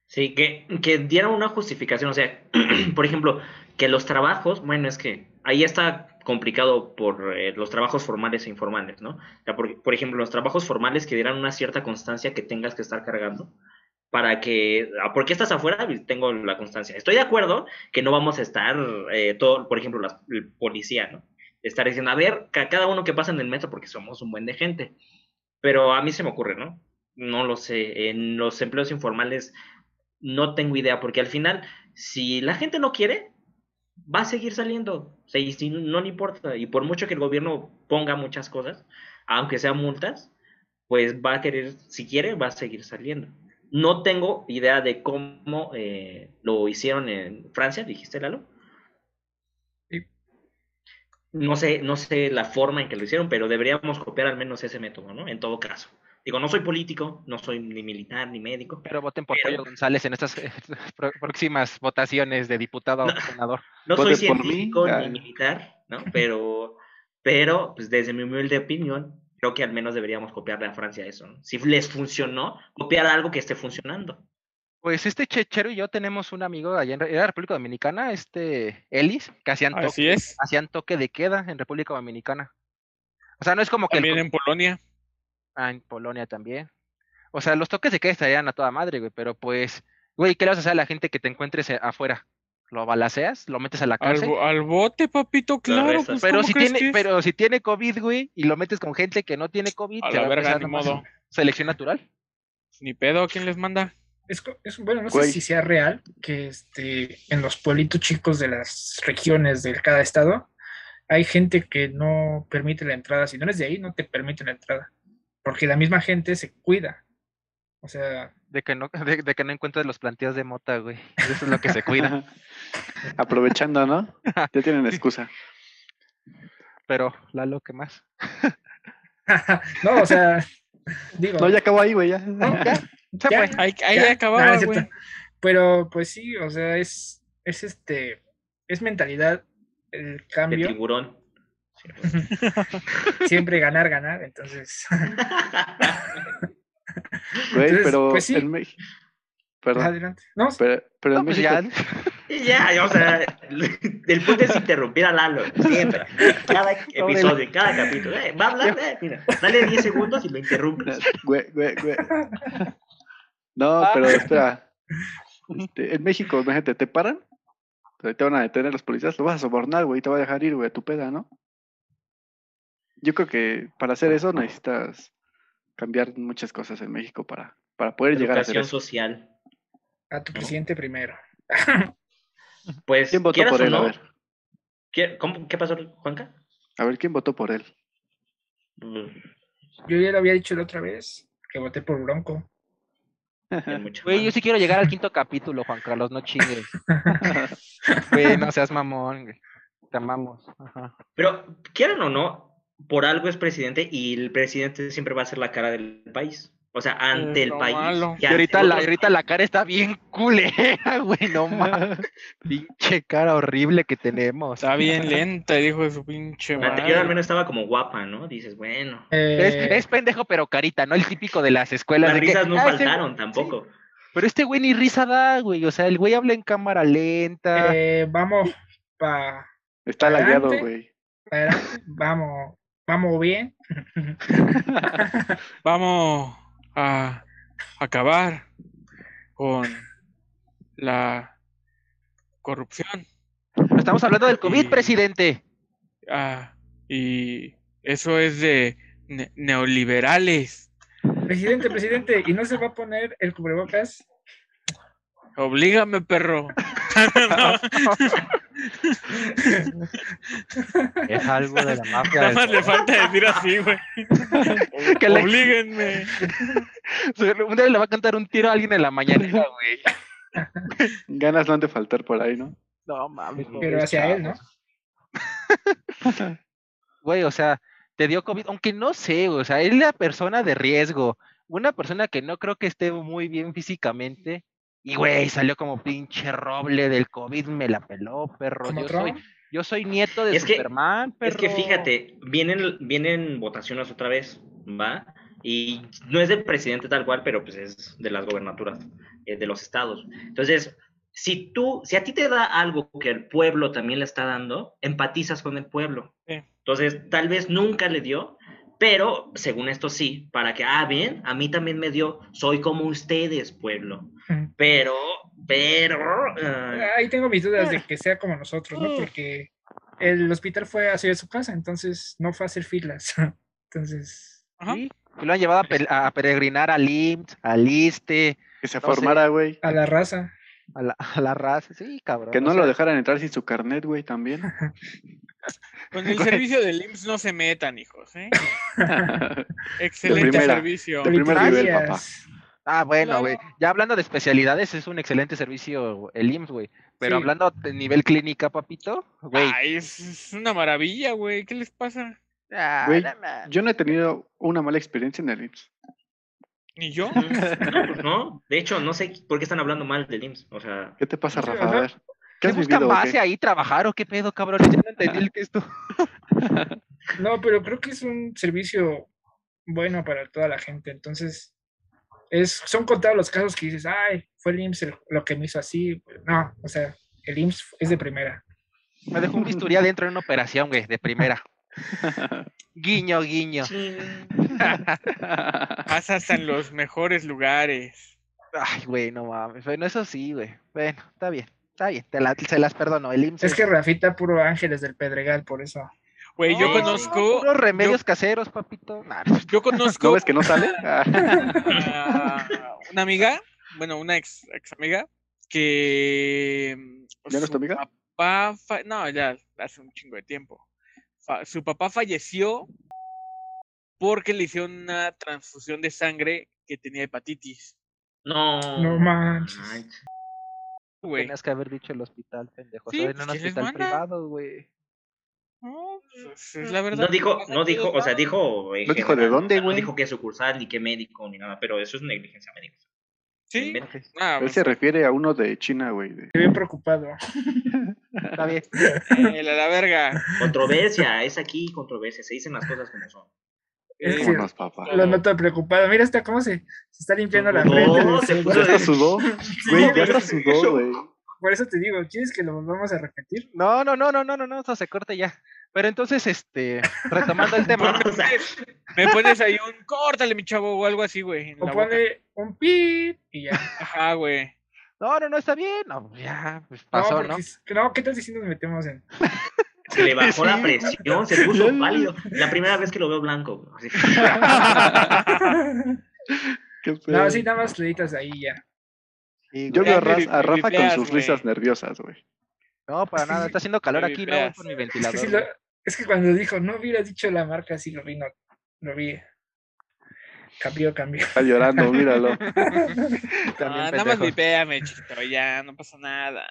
Sí, que, que dieran una justificación. O sea, por ejemplo, que los trabajos, bueno, es que ahí está complicado por eh, los trabajos formales e informales, ¿no? O sea, por, por ejemplo, los trabajos formales que dieran una cierta constancia que tengas que estar cargando para que, ah, ¿por qué estás afuera? Tengo la constancia. Estoy de acuerdo que no vamos a estar, eh, todo, por ejemplo, la, policía, ¿no? Estar diciendo, a ver, ca- cada uno que pasa en el metro, porque somos un buen de gente. Pero a mí se me ocurre, ¿no? No lo sé. En los empleos informales no tengo idea, porque al final, si la gente no quiere, va a seguir saliendo. O sea, y no le importa. Y por mucho que el gobierno ponga muchas cosas, aunque sean multas, pues va a querer, si quiere, va a seguir saliendo. No tengo idea de cómo eh, lo hicieron en Francia, dijiste, Lalo. Sí. No sé, no sé la forma en que lo hicieron, pero deberíamos copiar al menos ese método, ¿no? En todo caso. Digo, no soy político, no soy ni militar ni médico. Pero voten por Pero- Pollo González en estas próximas votaciones de diputado No. o senador. No soy mí, científico ni militar, ¿no? Pero, pero, pues desde mi humilde opinión, creo que al menos deberíamos copiarle a Francia eso, ¿no? Si les funcionó, copiar algo que esté funcionando. Pues este Chechero y yo tenemos un amigo allá en, era República Dominicana, este Ellis, que hacían Así toque, es. hacían toque de queda en República Dominicana. O sea, no es como que También en Polonia. Ah, en Polonia también. O sea, los toques de queda estarían a toda madre, güey, pero pues, güey, ¿qué le vas a hacer a la gente que te encuentres afuera? ¿Lo balaceas? ¿Lo metes a la cárcel? al bote, papito, claro. Pues, pero ¿cómo si tiene, es? pero si tiene COVID, güey, y lo metes con gente que no tiene COVID, A se la va a verga, empezar ni nomás modo. selección natural. Ni pedo, ¿quién les manda? Es, bueno, no Güey. sé si sea real que este, en los pueblitos chicos de las regiones de cada estado hay gente que no permite la entrada. Si no eres de ahí, no te permite la entrada. Porque la misma gente se cuida. O sea, De que no, de, de que no encuentres los planteos de mota, güey. Eso es lo que se cuida. Aprovechando, ¿no? Ya tienen excusa. Pero, Lalo, ¿qué más? no, o sea, digo, No, ya acabó ahí, güey, ya. no, Ya, ya, fue. Ahí, ahí ya. acababa, Ah, güey. Pero pues sí, o sea, es, es este, es mentalidad el De cambio, tiburón. siempre ganar, ganar, entonces, Güey, Entonces, pero pues sí. en México. Perdón. adelante. No, Pero, pero en pues México. ya. O sea, el punto es interrumpir a Lalo, siempre. Cada episodio, cada capítulo. Eh, va a hablar, eh, mira, dale 10 segundos y lo interrumpes. Güey, güey, güey. No, Ah. pero espera. Este, en México, imagínate, te paran, te van a detener los policías, lo vas a sobornar, güey, y te va a dejar ir, güey, a tu peda, ¿no? Yo creo que para hacer eso necesitas cambiar muchas cosas en México para, para poder llegar a hacer eso. social. a tu presidente primero. Pues, ¿Quién votó por él? A no, ver. ¿Qué, cómo- qué pasó, Juanca? A ver, ¿quién votó por él? Mm, Yo ya lo había dicho la otra vez, que voté por Bronco. Güey, yo sí quiero llegar al quinto capítulo, Juan Carlos, no chingues. Güey, no seas mamón, güey. Te amamos. Ajá. Pero, quieran o no, por algo es presidente y el presidente siempre va a ser la cara del país. O sea, ante el país. malo. y ahorita la, ahorita la cara está bien culera, güey, no mames. Pinche cara horrible que tenemos. Está bien lenta, dijo de su pinche La anterior al menos estaba como guapa, ¿no? Dices, bueno. Es, Eh, es pendejo, pero carita, ¿no? El típico de las escuelas. Las de que, risas no "Ah, faltaron tampoco. Pero este güey ni risa da, güey. O sea, el güey habla en cámara lenta. eh, vamos pa, Está lagueado, güey. vamos, vamos bien. Vamos a acabar con la corrupción. Estamos hablando del COVID, Y- presidente. Ah, y eso es de ne- neoliberales. Presidente, presidente, ¿y no se va a poner el cubrebocas? Oblígame, perro. Es algo de la mafia. Nada más le falta decir así, güey. Que le- Oblíguenme. Un día le va a cantar un tiro a alguien en la mañanera, güey. Ganas no han de faltar por ahí, ¿no? No mames. Pero hacia él, ¿no? Güey, o sea, te dio COVID, aunque no sé, o sea, es la persona de riesgo. Una persona que no creo que esté muy bien físicamente. Y, güey, salió como pinche roble del COVID, me la peló, perro. Yo soy, yo soy nieto de Es que- Superman, perro. Es que fíjate, vienen, vienen votaciones otra vez, ¿va? Y no es del presidente tal cual, pero pues es de las gobernaturas, eh, de los estados. Entonces, si tú, si a ti te da algo que el pueblo también le está dando, empatizas con el pueblo. Sí. Entonces, tal vez nunca le dio, pero según esto sí, para que, ah, bien, a mí también me dio, soy como ustedes, pueblo. Pero, pero, ah, Ahí tengo mis dudas de que sea como nosotros, ¿no? Porque el hospital fue hacia su casa, entonces no fue a hacer filas. Entonces, Ajá. Sí, y lo han llevado a, pe- a peregrinar al IMSS, al ISTE, Que se No formara, güey. a la raza. a la, a la raza. Sí, cabrón. Que o no sea, lo dejaran entrar sin su carnet, güey, también. Con el servicio del IMSS no se metan, hijos, ¿eh? Excelente primera. servicio. De primer nivel, Gracias. papá. Ah, bueno, Claro. güey. Ya hablando de especialidades, es un excelente servicio el IMSS, güey. Pero Sí. hablando de nivel clínica, papito, güey. Ay, es, es una maravilla, güey. ¿Qué les pasa? ah. Yo no he tenido una mala experiencia en el IMSS. ¿Ni yo? no, pues no. De hecho, no sé por qué están hablando mal del IMSS. O sea, ¿Qué te pasa, Rafa? A ver. ¿Qué ¿Qué has buscan base qué? ahí trabajar o qué pedo, cabrón? Ya no entendí el esto. No, pero creo que es un servicio bueno para toda la gente. Entonces, es, son contados los casos que dices, ay, fue el IMSS el- lo que me hizo así. No, o sea, el IMSS es de primera. Me dejó un bisturí adentro en una operación, güey, de primera. Guiño, guiño. Pasas en los mejores lugares. Ay, güey, no mames. Bueno, eso sí, güey. Bueno, está bien. Está bien, te la- se las perdono. El IMSS Es que Rafita puro Ángeles del Pedregal, por eso. Güey, yo No, conozco. Puros remedios caseros, papito. Nah, Yo conozco ¿No ves que no sale? una amiga, bueno, una ex, ex amiga, que. ¿Ya no es tu su amiga? Papá fa- no, ya hace un chingo de tiempo. Fa- su papá falleció porque le hicieron una transfusión de sangre que tenía hepatitis. no. No manches. Güey. Tenías que haber dicho el hospital, pendejo. Sí, en pues, un ¿quién les hospital manda? privado, güey. No, pues, es la verdad. No dijo, no dijo, o sea, dijo. No dijo de dónde, güey. No dijo qué sucursal, ni qué médico, ni nada, pero eso es negligencia médica. Sí. Ah, Él pues, se refiere a uno de China, güey. de- Estoy bien preocupado. Está bien. eh, la, la verga. Controversia, es aquí controversia, se dicen las cosas como son. Es Eh, que papá. lo noto preocupado. Mira hasta cómo se, se está limpiando la No, frente. del se puso sudó. Güey, ya hasta sudó, güey. Por eso te digo, ¿quieres que lo volvamos a repetir? No, no, no, no, no, no, no, eso se corte ya. Pero entonces, este, retomando el tema. O sea, Me pones ahí un córtale, mi chavo, o algo así, güey. O pone un pip y ya. Ajá, güey. No, no, no, está bien. No, ya, pues No, pasó, porque ¿no? no, ¿qué tal si nos metemos en...? Se le bajó la presión, se puso pálido. La primera vez que lo veo blanco. así. No, sí, nada más le editas ahí ya. Sí, Yo veo a, Rafa con sus risas nerviosas, güey. No, para nada, está haciendo calor aquí, no voy por mi Es que, ventilador. lo- es que cuando dijo, no hubieras dicho la marca, sí lo vi, no, lo vi. Cambió, cambió. Está llorando, míralo. Ah, nada más vipéame, chiquito, ya, no pasa nada.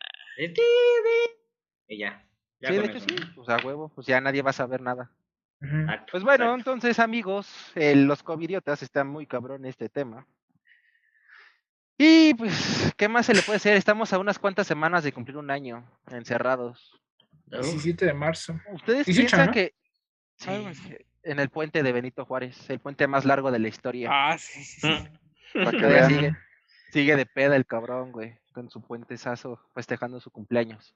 Y ya. Ya Sí, de hecho eso, sí, pues a huevo, pues ya nadie va a saber nada. Exacto, Pues bueno, exacto. entonces amigos, eh, los covidiotas están muy cabrón en este tema. Y pues, ¿qué más se le puede hacer? Estamos a unas cuantas semanas de cumplir un año encerrados. Uf, 17 de marzo. ¿Ustedes 18, piensan ¿no? que Sí, en el puente de Benito Juárez, el puente más largo de la historia? Ah, sí, sí, sí. Mm. Para que sigue, sigue de peda el cabrón, güey, con su puentesazo festejando su cumpleaños.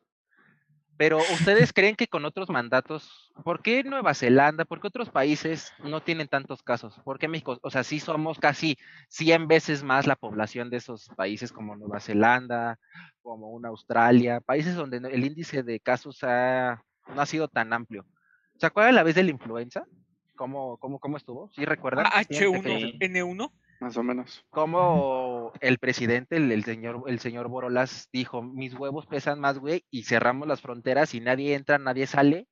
Pero ¿ustedes creen que con otros mandatos, por qué Nueva Zelanda, por qué otros países no tienen tantos casos? ¿Por qué México? O sea, sí somos casi 100 veces más la población de esos países como Nueva Zelanda, como una Australia, países donde el índice de casos ha- no ha sido tan amplio. ¿Se acuerdan la vez de la influenza? ¿Cómo, cómo, cómo estuvo? ¿Sí recuerdan? Ah, ¿Tienen H1, referencia? Sí. N1. Más o menos. como el presidente, el, señor, el señor Borolas, dijo, mis huevos pesan más, güey, y cerramos las fronteras y nadie entra, nadie sale,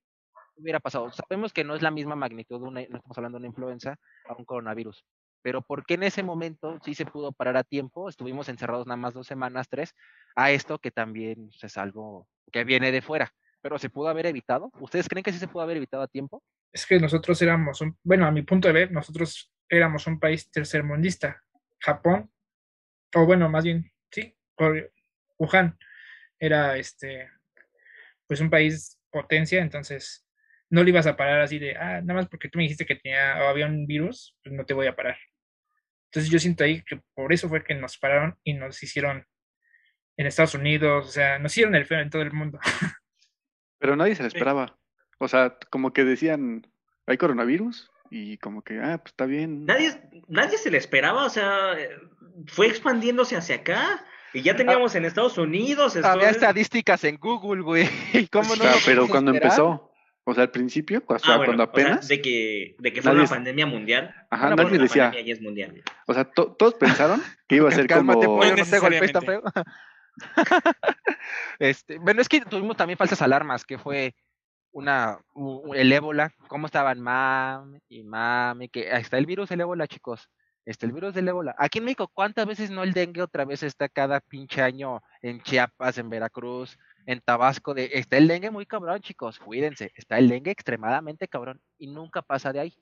¿qué hubiera pasado? Sabemos que no es la misma magnitud, una, no estamos hablando de una influenza, a un coronavirus, pero ¿por qué en ese momento sí se pudo parar a tiempo? Estuvimos encerrados nada más dos semanas, tres, a esto que también es algo que viene de fuera, pero ¿se pudo haber evitado? ¿Ustedes creen que sí se pudo haber evitado a tiempo? Es que nosotros éramos, un, bueno, a mi punto de ver, nosotros éramos un país tercermundista. Japón, o bueno, más bien, sí, por Wuhan era este, pues un país potencia, entonces no le ibas a parar así de, ah, nada más porque tú me dijiste que tenía o había un virus, pues no te voy a parar. Entonces yo siento ahí que por eso fue que nos pararon y nos hicieron en Estados Unidos, o sea, nos hicieron el feo en todo el mundo. Pero nadie se lo esperaba. O sea, como que decían, hay coronavirus y como que, ah, pues está bien. Nadie, nadie se le esperaba, o sea, fue expandiéndose hacia acá. Y ya teníamos en Estados Unidos. Había estadísticas en Google, güey. ¿Cómo O no sea, lo pero cuando esperar? empezó, o sea, al principio, o sea, Ah, bueno, cuando o sea, apenas, de que, de que fue Nadie una pandemia mundial. ajá, bueno, nadie decía, pandemia ya es mundial. o sea, to- todos pensaron que iba a ser Cálmate, como, pollo, No no te golpees tan feo. este, bueno, es que tuvimos también falsas alarmas, que fue una el ébola, cómo estaban mami y mami, que está el virus del ébola, chicos. Este, el virus del ébola. Aquí en México, ¿cuántas veces no el dengue otra vez está cada pinche año en Chiapas, en Veracruz, en Tabasco? De, está el dengue muy cabrón, chicos, cuídense. Está el dengue extremadamente cabrón y nunca pasa de ahí.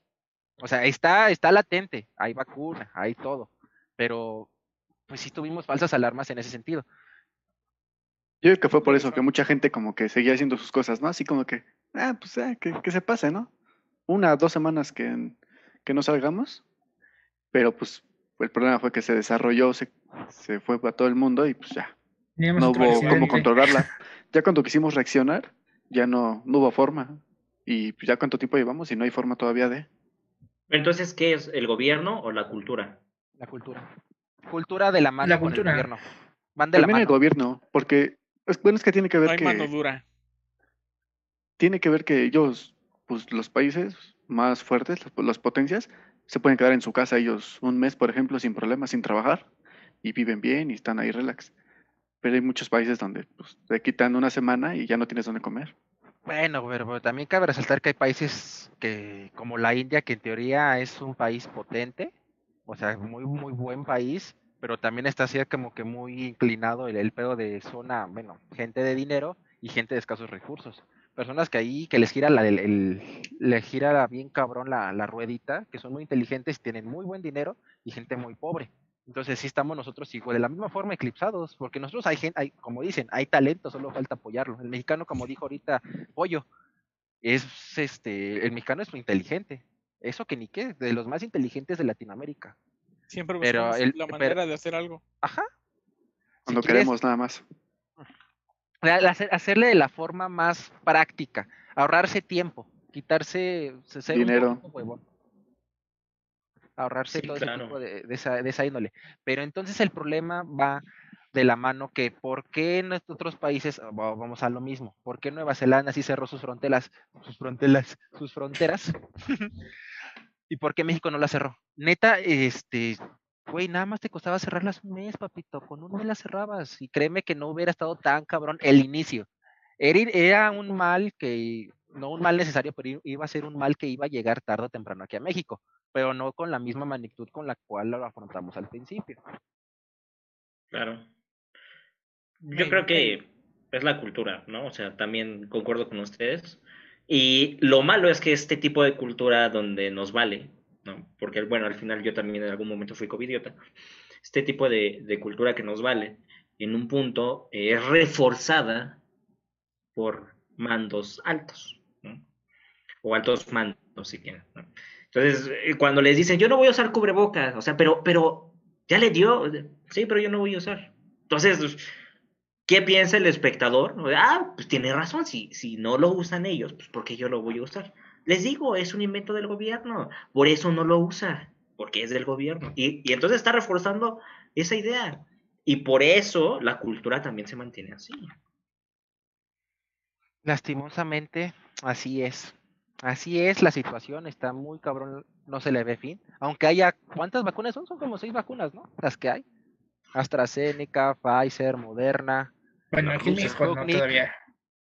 O sea, está, está latente, hay vacuna, hay todo. Pero, pues sí tuvimos falsas alarmas en ese sentido. yo creo que fue por eso que mucha gente como que seguía haciendo sus cosas, ¿no? Así como que, ah, pues ah, que, que se pase, ¿no? Una, dos semanas que, que no salgamos, pero pues el problema fue que se desarrolló, se, se fue a todo el mundo y pues ya, Teníamos no hubo cómo controlarla. Ya cuando quisimos reaccionar, ya no, no hubo forma. Y pues, ya cuánto tiempo llevamos y no hay forma todavía de... Entonces, ¿qué es? ¿El gobierno o la cultura? La cultura. Cultura de la mano La con cultura. el gobierno. Van de la También el gobierno, porque es, bueno, es que tiene que No ver hay que... mano dura. Tiene que ver que ellos, pues los países más fuertes, las, potencias, se pueden quedar en su casa ellos un mes, por ejemplo, sin problemas, sin trabajar, y viven bien y están ahí relax. Pero hay muchos países donde pues, te quitan una semana y ya no tienes dónde comer. Bueno, pero, pero también cabe resaltar que hay países que, como la India, que en teoría es un país potente, o sea, muy, muy buen país, pero también está así como que muy inclinado el, el pedo de zona, bueno, gente de dinero y gente de escasos recursos. Personas que ahí, que les gira la, el, el- les gira bien cabrón la, la ruedita, que son muy inteligentes, tienen muy buen dinero y gente muy pobre. Entonces sí estamos nosotros igual, de la misma forma eclipsados, porque nosotros hay gente, hay, como dicen, hay talento, solo falta apoyarlo. El mexicano, como dijo ahorita Pollo, es este, el mexicano es muy inteligente. Eso que ni qué, de los más inteligentes de Latinoamérica. Siempre Pero buscamos el- la pero- manera de hacer algo. Ajá. Cuando queremos nada más. La- la- hacer- hacerle de la forma más práctica, ahorrarse tiempo, quitarse Dinero. huevón. ahorrarse Sí, todo claro. ese tipo de, de esa, de esa índole. Pero entonces el problema va de la mano que por qué en otros países, ah, va- vamos a lo mismo, por qué Nueva Zelanda sí cerró sus fronteras, sus fronteras, sus fronteras, y por qué México no las cerró. Neta, este, güey, nada más te costaba cerrarlas un mes, papito, con un mes las cerrabas, y créeme que no hubiera estado tan cabrón el inicio. Era, un mal que, no un mal necesario, pero iba a ser un mal que iba a llegar tarde o temprano aquí a México, pero no con la misma magnitud con la cual lo afrontamos al principio. Claro. Yo creo que es la cultura, ¿no? O sea, también concuerdo con ustedes. Y lo malo es que este tipo de cultura donde nos vale, Porque, bueno, al final yo también en algún momento fui covidiota. Este tipo de, cultura que nos vale, en un punto, eh, es reforzada por mandos altos. O altos mandos, si quieren. Entonces, eh, cuando les dicen, yo no voy a usar cubrebocas, o sea, pero, pero, ya le dio, sí, pero yo no voy a usar. Entonces, ¿qué piensa el espectador? Ah, pues tiene razón, si, si no lo usan ellos, pues ¿por qué yo lo voy a usar? Les digo, es un invento del gobierno, por eso no lo usa, porque es del gobierno. Y, y entonces está reforzando esa idea. Y por eso la cultura también se mantiene así. Lastimosamente, así es. Así es la situación, está muy cabrón, no se le ve fin. Aunque haya, ¿cuántas vacunas son? Son como seis vacunas, ¿no? Las que hay. AstraZeneca, Pfizer, Moderna. Bueno, aquí en México no todavía.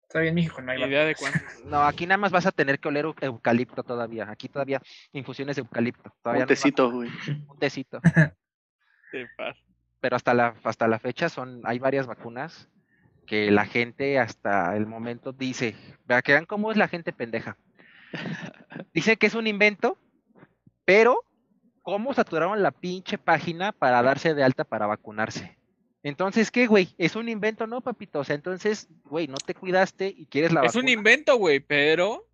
Todavía en México no hay idea de cuántos. No, aquí nada más vas a tener que oler eu- eucalipto todavía. Aquí todavía infusiones de eucalipto. Todavía Un no tecito, güey. un tecito. Pero hasta la, hasta la fecha son, hay varias vacunas que la gente hasta el momento dice, vea que vean cómo es la gente pendeja. Dice que es un invento, pero ¿cómo saturaron la pinche página para darse de alta para vacunarse? Entonces, ¿qué, güey? ¿Es un invento, no, papito? O sea, entonces, güey, no te cuidaste y quieres la Es un invento, güey, pero.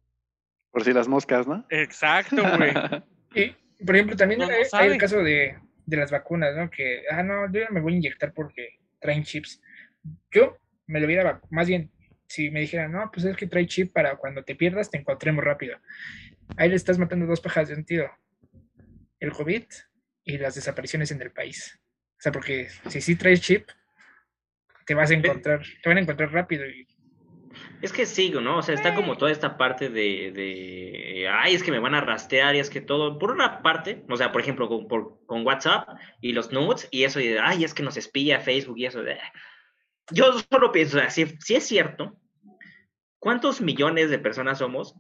Por si las moscas, ¿no? Exacto, güey. Y, por ejemplo, también No, no hay, el caso de, de las vacunas, ¿no? Que, ah, no, yo ya me voy a inyectar porque traen chips. Yo me lo hubiera, más bien, si me dijeran, no, pues es que trae chip para cuando te pierdas te encontremos rápido. Ahí le estás matando dos pajas de un tiro. El COVID y las desapariciones en el país. Sea, porque si sí traes chip, te vas a encontrar, te van a encontrar rápido y Es que sí, ¿no? O sea, está como toda esta parte de, de, ay, es que me van a rastrear y es que todo, por una parte, o sea, por ejemplo, con, por- con WhatsApp y los nudes y eso, y de, ay, es que nos espía Facebook y eso. de- Yo solo pienso, o sea, si, si es cierto, ¿cuántos millones de personas somos?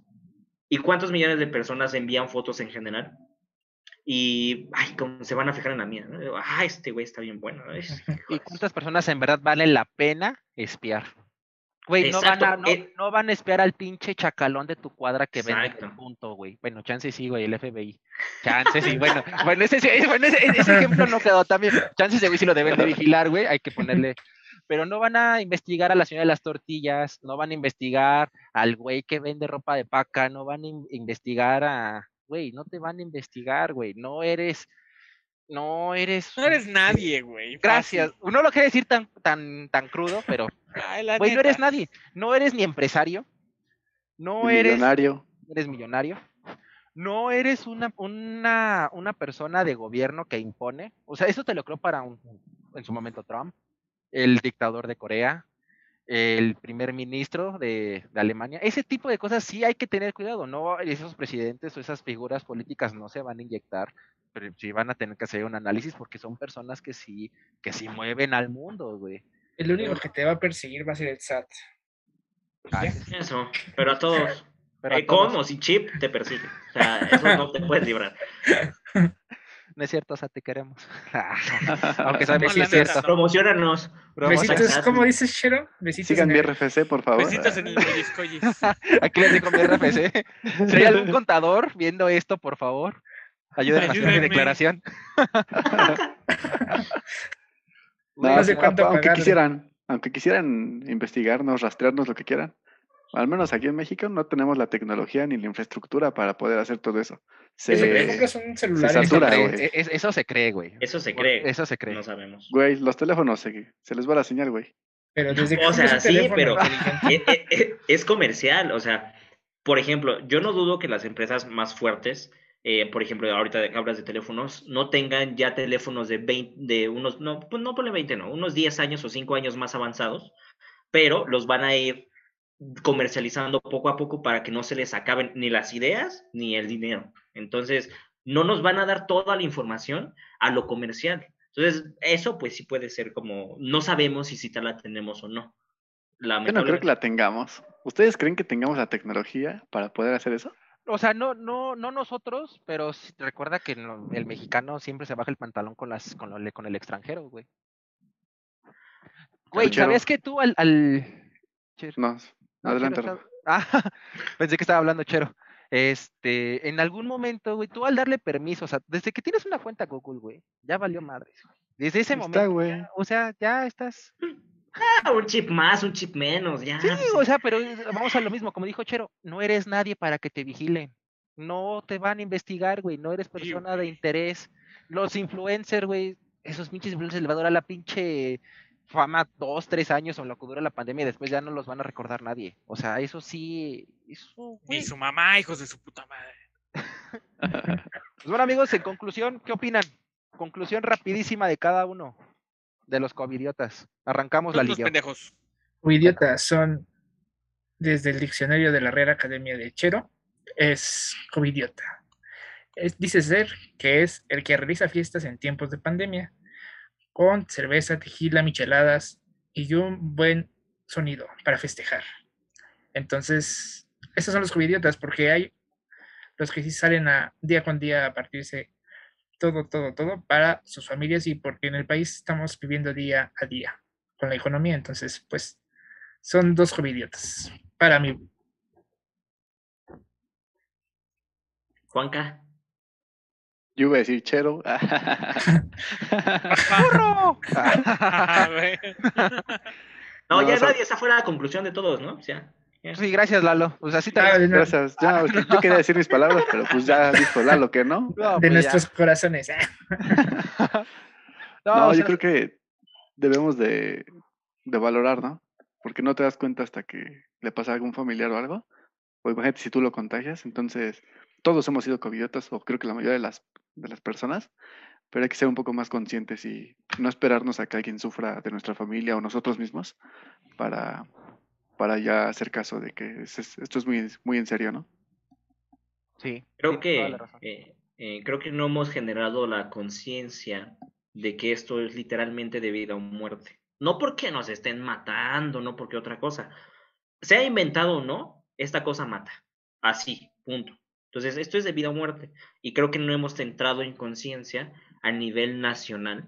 ¿Y cuántos millones de personas envían fotos en general? Y, ay, como se van a fijar en la mía, ¿no? Ah, este güey está bien bueno. ¿no? Es- ¿Y cuántas personas en verdad vale la pena espiar? Güey, no van, a, no, eh. no van a espiar al pinche chacalón de tu cuadra que vende el punto, güey. Bueno, chance sí, güey, el FBI. Chance sí, bueno. Bueno, ese, bueno, ese, ese ejemplo no quedó también. Chance ese güey sí lo deben de vigilar, güey. Hay que ponerle. Pero no van a investigar a la señora de las tortillas, no van a investigar al güey que vende ropa de paca, no van a in- investigar a. Güey, no te van a investigar, güey. No eres. No eres. No eres nadie, güey. Gracias. fácil. Uno lo quiere decir tan, tan, tan crudo, pero, güey, no eres nadie. No eres ni empresario. No eres, Millonario. eres millonario. No eres una, una, una persona de gobierno que impone. O sea, eso te lo creo para un, en su momento Trump, el dictador de Corea, el primer ministro de, de Alemania. Ese tipo de cosas sí hay que tener cuidado. No, esos presidentes o esas figuras políticas no se van a inyectar, pero sí van a tener que hacer un análisis porque son personas que sí, que sí mueven al mundo, güey. el único que te va a perseguir va a ser el SAT. Ay, Eso, pero a todos. pero a Eh, todos. con o sin chip te persigue. O sea, eso no te puedes librar. No es cierto, o sea, te queremos. Aunque sabes si es cierto. Promocionanos. Besitos, ¿cómo dices, Shero? Besitos. Sigan mi RFC, por favor. Besitos en el pellizcoyis. Aquí les digo mi RFC. Si hay algún contador viendo esto, por favor, ayúdenme a hacer mi declaración. No, sé cuánto aunque quisieran, aunque quisieran investigarnos, rastrearnos, lo que quieran. Al menos aquí en México no tenemos la tecnología ni la infraestructura para poder hacer todo eso. Se, Eso, pero compras un celular en satura, Eso, cree- es- eso se cree, güey. Eso se cree. Eso se cree. No sabemos. güey, los teléfonos se, se les va la señal, güey. Pero desde que O sea, sí, teléfono pero eh, eh, eh, es comercial. O sea, por ejemplo, yo no dudo que las empresas más fuertes, eh, por ejemplo, ahorita de- hablas de teléfonos, no tengan ya teléfonos de 20, de unos, no, pues no ponle 20, no, unos 10 años o 5 años más avanzados, pero los van a ir comercializando poco a poco para que no se les acaben ni las ideas ni el dinero. Entonces, no nos van a dar toda la información a lo comercial. Entonces, eso pues sí puede ser como, no sabemos si sí la tenemos o no. Yo no creo que la tengamos. ¿Ustedes creen que tengamos la tecnología para poder hacer eso? O sea, no, no, no nosotros, pero recuerda que no- el mexicano siempre se baja el pantalón con las, con, lo- con el extranjero, güey. Güey. ¿sabías que tú al, al... No, adelante. Chero, Ah, pensé que estaba hablando Chero. Este, en algún momento, güey, tú al darle permiso, o sea, desde que tienes una cuenta Google, güey, ya valió madres, güey. Desde ese momento, está, güey. ya, o sea, ya estás. Ah, un chip más, un chip menos, ya. Sí, o sea, pero eh, vamos a lo mismo, como dijo Chero, no eres nadie para que te vigilen. No te van a investigar, güey, no eres persona de interés. Los influencers, güey, esos pinches influencers les va a durar la pinche fama dos, tres años o lo que dura la pandemia y después ya no los van a recordar nadie. O sea, eso sí, eso, Ni su mamá, hijos de su puta madre. Pues bueno, amigos, en conclusión, ¿qué opinan? Conclusión rapidísima de cada uno de los covidiotas. Arrancamos la liga. pendejos. O idiotas son, desde el diccionario de la Real Academia de Chero, es covidiota. Es, dice ser que es el que realiza fiestas en tiempos de pandemia, con cerveza, tequila, micheladas y un buen sonido para festejar. Entonces, esos son los covidiotas, porque hay los que sí salen a día con día a partirse todo, todo, todo para sus familias y porque en el país estamos viviendo día a día con la economía. Entonces, pues, son dos covidiotas para mí. Juanca. Yo iba a decir chero. ¡Burro! Ah. No, No, ya o sea- nadie, esa fue la conclusión de todos, ¿no? O sea, ya. Sí, gracias, Lalo. Pues así te Ah, de, nue- Gracias. Ya, que yo quería decir mis palabras, pero pues ya dijo Lalo que no. No, de pues ya. nuestros corazones. No, No, o yo creo que debemos de, de valorar, ¿no? Porque no te das cuenta hasta que le pasa a algún familiar o algo. O imagínate si tú lo contagias. Entonces, todos hemos sido covidiotas, o creo que la mayoría de las, de las personas. Pero hay que ser un poco más conscientes y no esperarnos a que alguien sufra de nuestra familia o nosotros mismos para, para ya hacer caso de que es- es- esto es muy, muy en serio, ¿no? Sí, Creo que eh, eh, creo que no hemos generado la conciencia de que esto es literalmente de vida o muerte. No porque nos estén matando, no porque otra cosa. Sea inventado o no, esta cosa mata. Así, punto. Entonces, esto es de vida o muerte. Y creo que no hemos entrado en conciencia a nivel nacional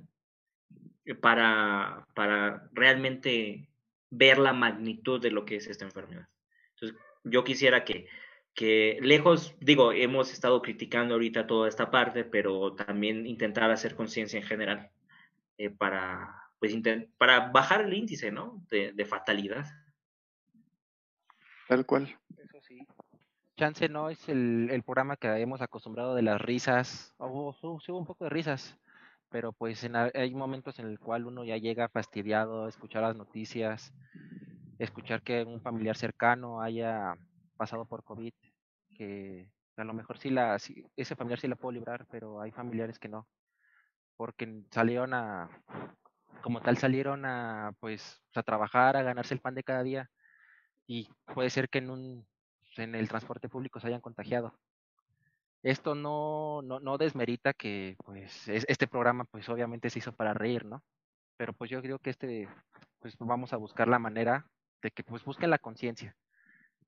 para, para realmente ver la magnitud de lo que es esta enfermedad. Entonces, yo quisiera que, que lejos, digo, hemos estado criticando ahorita toda esta parte, pero también intentar hacer conciencia en general eh, para, pues, para bajar el índice, ¿no? De, de fatalidad. Tal cual. Chance no es el, programa que hemos acostumbrado de las risas. Hubo, un poco de risas, pero pues en hay momentos en el cual uno ya llega fastidiado a escuchar las noticias, escuchar que un familiar cercano haya pasado por COVID, que a lo mejor sí la, ese familiar sí la puedo librar, pero hay familiares que no, porque salieron a, como tal salieron a, pues, a trabajar, a ganarse el pan de cada día y puede ser que en un en el transporte público se hayan contagiado. Esto no, no, no desmerita que pues es- este programa pues obviamente se hizo para reír, ¿no? Pero pues yo creo que este pues vamos a buscar la manera de que pues busquen la conciencia.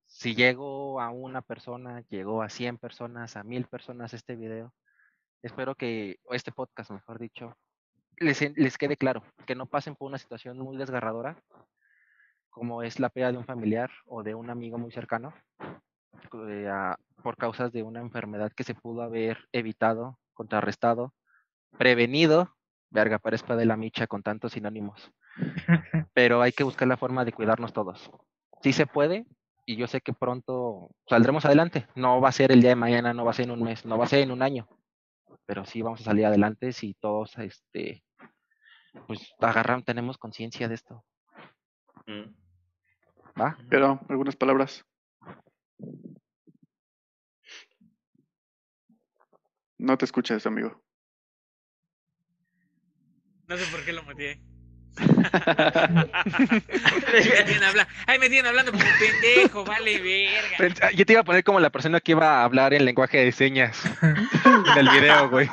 Si llegó a una persona, llegó a 100 personas, a 1000 personas este video, espero que, o este podcast mejor dicho, les, les quede claro, que no pasen por una situación muy desgarradora como es la pérdida de un familiar o de un amigo muy cercano, eh, a- por causas de una enfermedad que se pudo haber evitado, contrarrestado, prevenido, verga, parezco de la micha con tantos sinónimos, pero hay que buscar la forma de cuidarnos todos. Sí se puede y yo sé que pronto saldremos adelante. No va a ser el día de mañana, no va a ser en un mes, no va a ser en un año, pero sí vamos a salir adelante si todos, este, pues agarran, tenemos conciencia de esto. ¿Va? Pero, algunas palabras. No te escuchas, amigo. No sé por qué lo maté. me tienen habla- Ay, me tienen hablando como pendejo, vale, verga. Yo te iba a poner como la persona que iba a hablar en lenguaje de señas en el video, güey.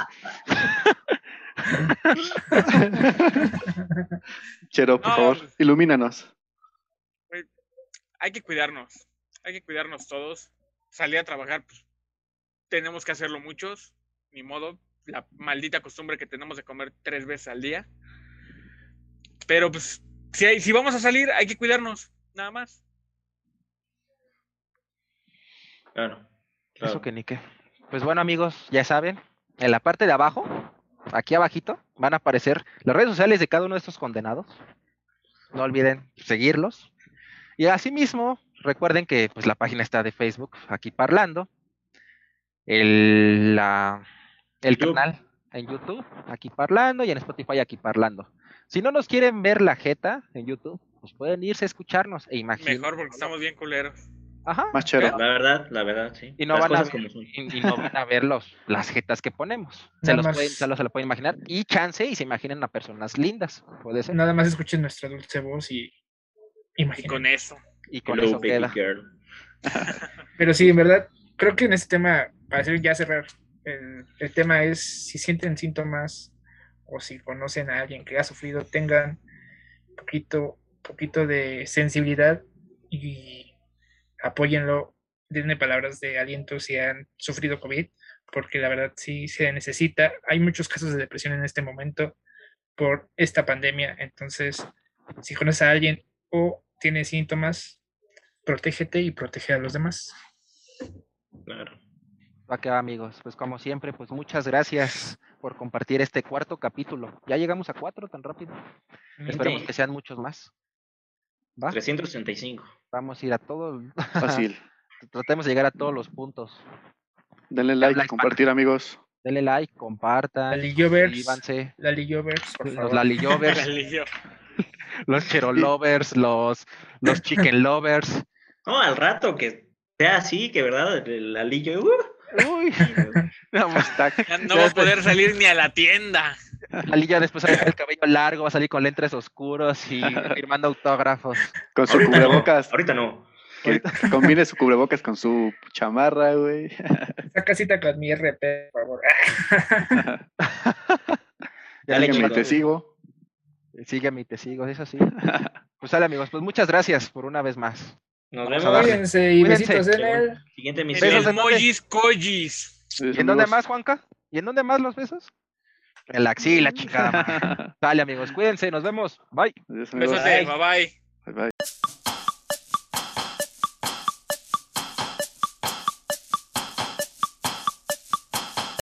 Chero, por No, favor, pues. ilumínanos. Hay que cuidarnos. Hay que cuidarnos todos. Salir a trabajar, pues tenemos que hacerlo muchos. Ni modo. La maldita costumbre que tenemos de comer tres veces al día. Pero pues, si, hay- si vamos a salir, hay que cuidarnos. Nada más. Claro. Eso que ni qué. Pues bueno, amigos, ya saben, en la parte de abajo, aquí abajito, van a aparecer las redes sociales de cada uno de estos condenados. No olviden seguirlos. Y asimismo, recuerden que pues, la página está de Facebook, aquí parlando. El, la- el YouTube. canal en YouTube, aquí parlando, y en Spotify, aquí parlando. Si no nos quieren ver la jeta en YouTube, pues pueden irse a escucharnos e imaginar. Mejor porque estamos bien culeros. Ajá. Más chero. La verdad, la verdad, sí. Y no Las van a ver, y, y no van a ver los, las jetas que ponemos. Se Nada los más. pueden, se los, se lo pueden imaginar. Y chance y se imaginen a personas lindas. Puede ser. Nada más escuchen nuestra dulce voz y Y con eso. Y con Hello, eso baby queda. girl. Pero sí, en verdad, creo que en este tema, para hacer ya cerrar, el, el tema es si sienten síntomas o si conocen a alguien que ha sufrido, tengan poquito, poquito de sensibilidad y apóyenlo, denle palabras de aliento si han sufrido COVID, porque la verdad sí se necesita. Hay muchos casos de depresión en este momento por esta pandemia, entonces si conoces a alguien o tiene síntomas, protégete y protege a los demás. Claro. Va que va, amigos. Pues como siempre, pues muchas gracias por compartir este cuarto capítulo. Ya llegamos a cuatro tan rápido. Esperemos que sean muchos más. ¿Va? 335. Vamos a ir a todos. Fácil. Tratemos de llegar a todos los puntos. Denle like, like, compartir, amigos. Denle like, compartan, suscríbanse. la Lillovers, por Los favor. Lalilovers, Galileo. los Chero lovers, los, los Chicken lovers. No, al rato que sea así, que verdad, el alillo. uh, Uy, vamos. Ya no va a poder salir ni a la tienda. Ali ya después va a dejar el cabello largo, va a salir con lentes oscuros y firmando autógrafos. Con su ahorita no, cubrebocas. ahorita no. Que combine su cubrebocas con su chamarra, güey. Saca cita con mi RP, por favor. Ya Dale, le Sígueme, chicos. te sigo. Sígueme y te sigo, eso sí. Pues sale amigos, pues muchas gracias por una vez más. Nos Vamos vemos. Cuídense y Cuídense. besitos en el. Siguiente dónde? Mojis Collis. ¿Y en dónde más, Juanca? ¿Y en dónde más los besos? En la axila, chingada. Dale amigos, cuídense, nos vemos. Bye. Adiós, amigos. Besote, bye bye. Bye, bye.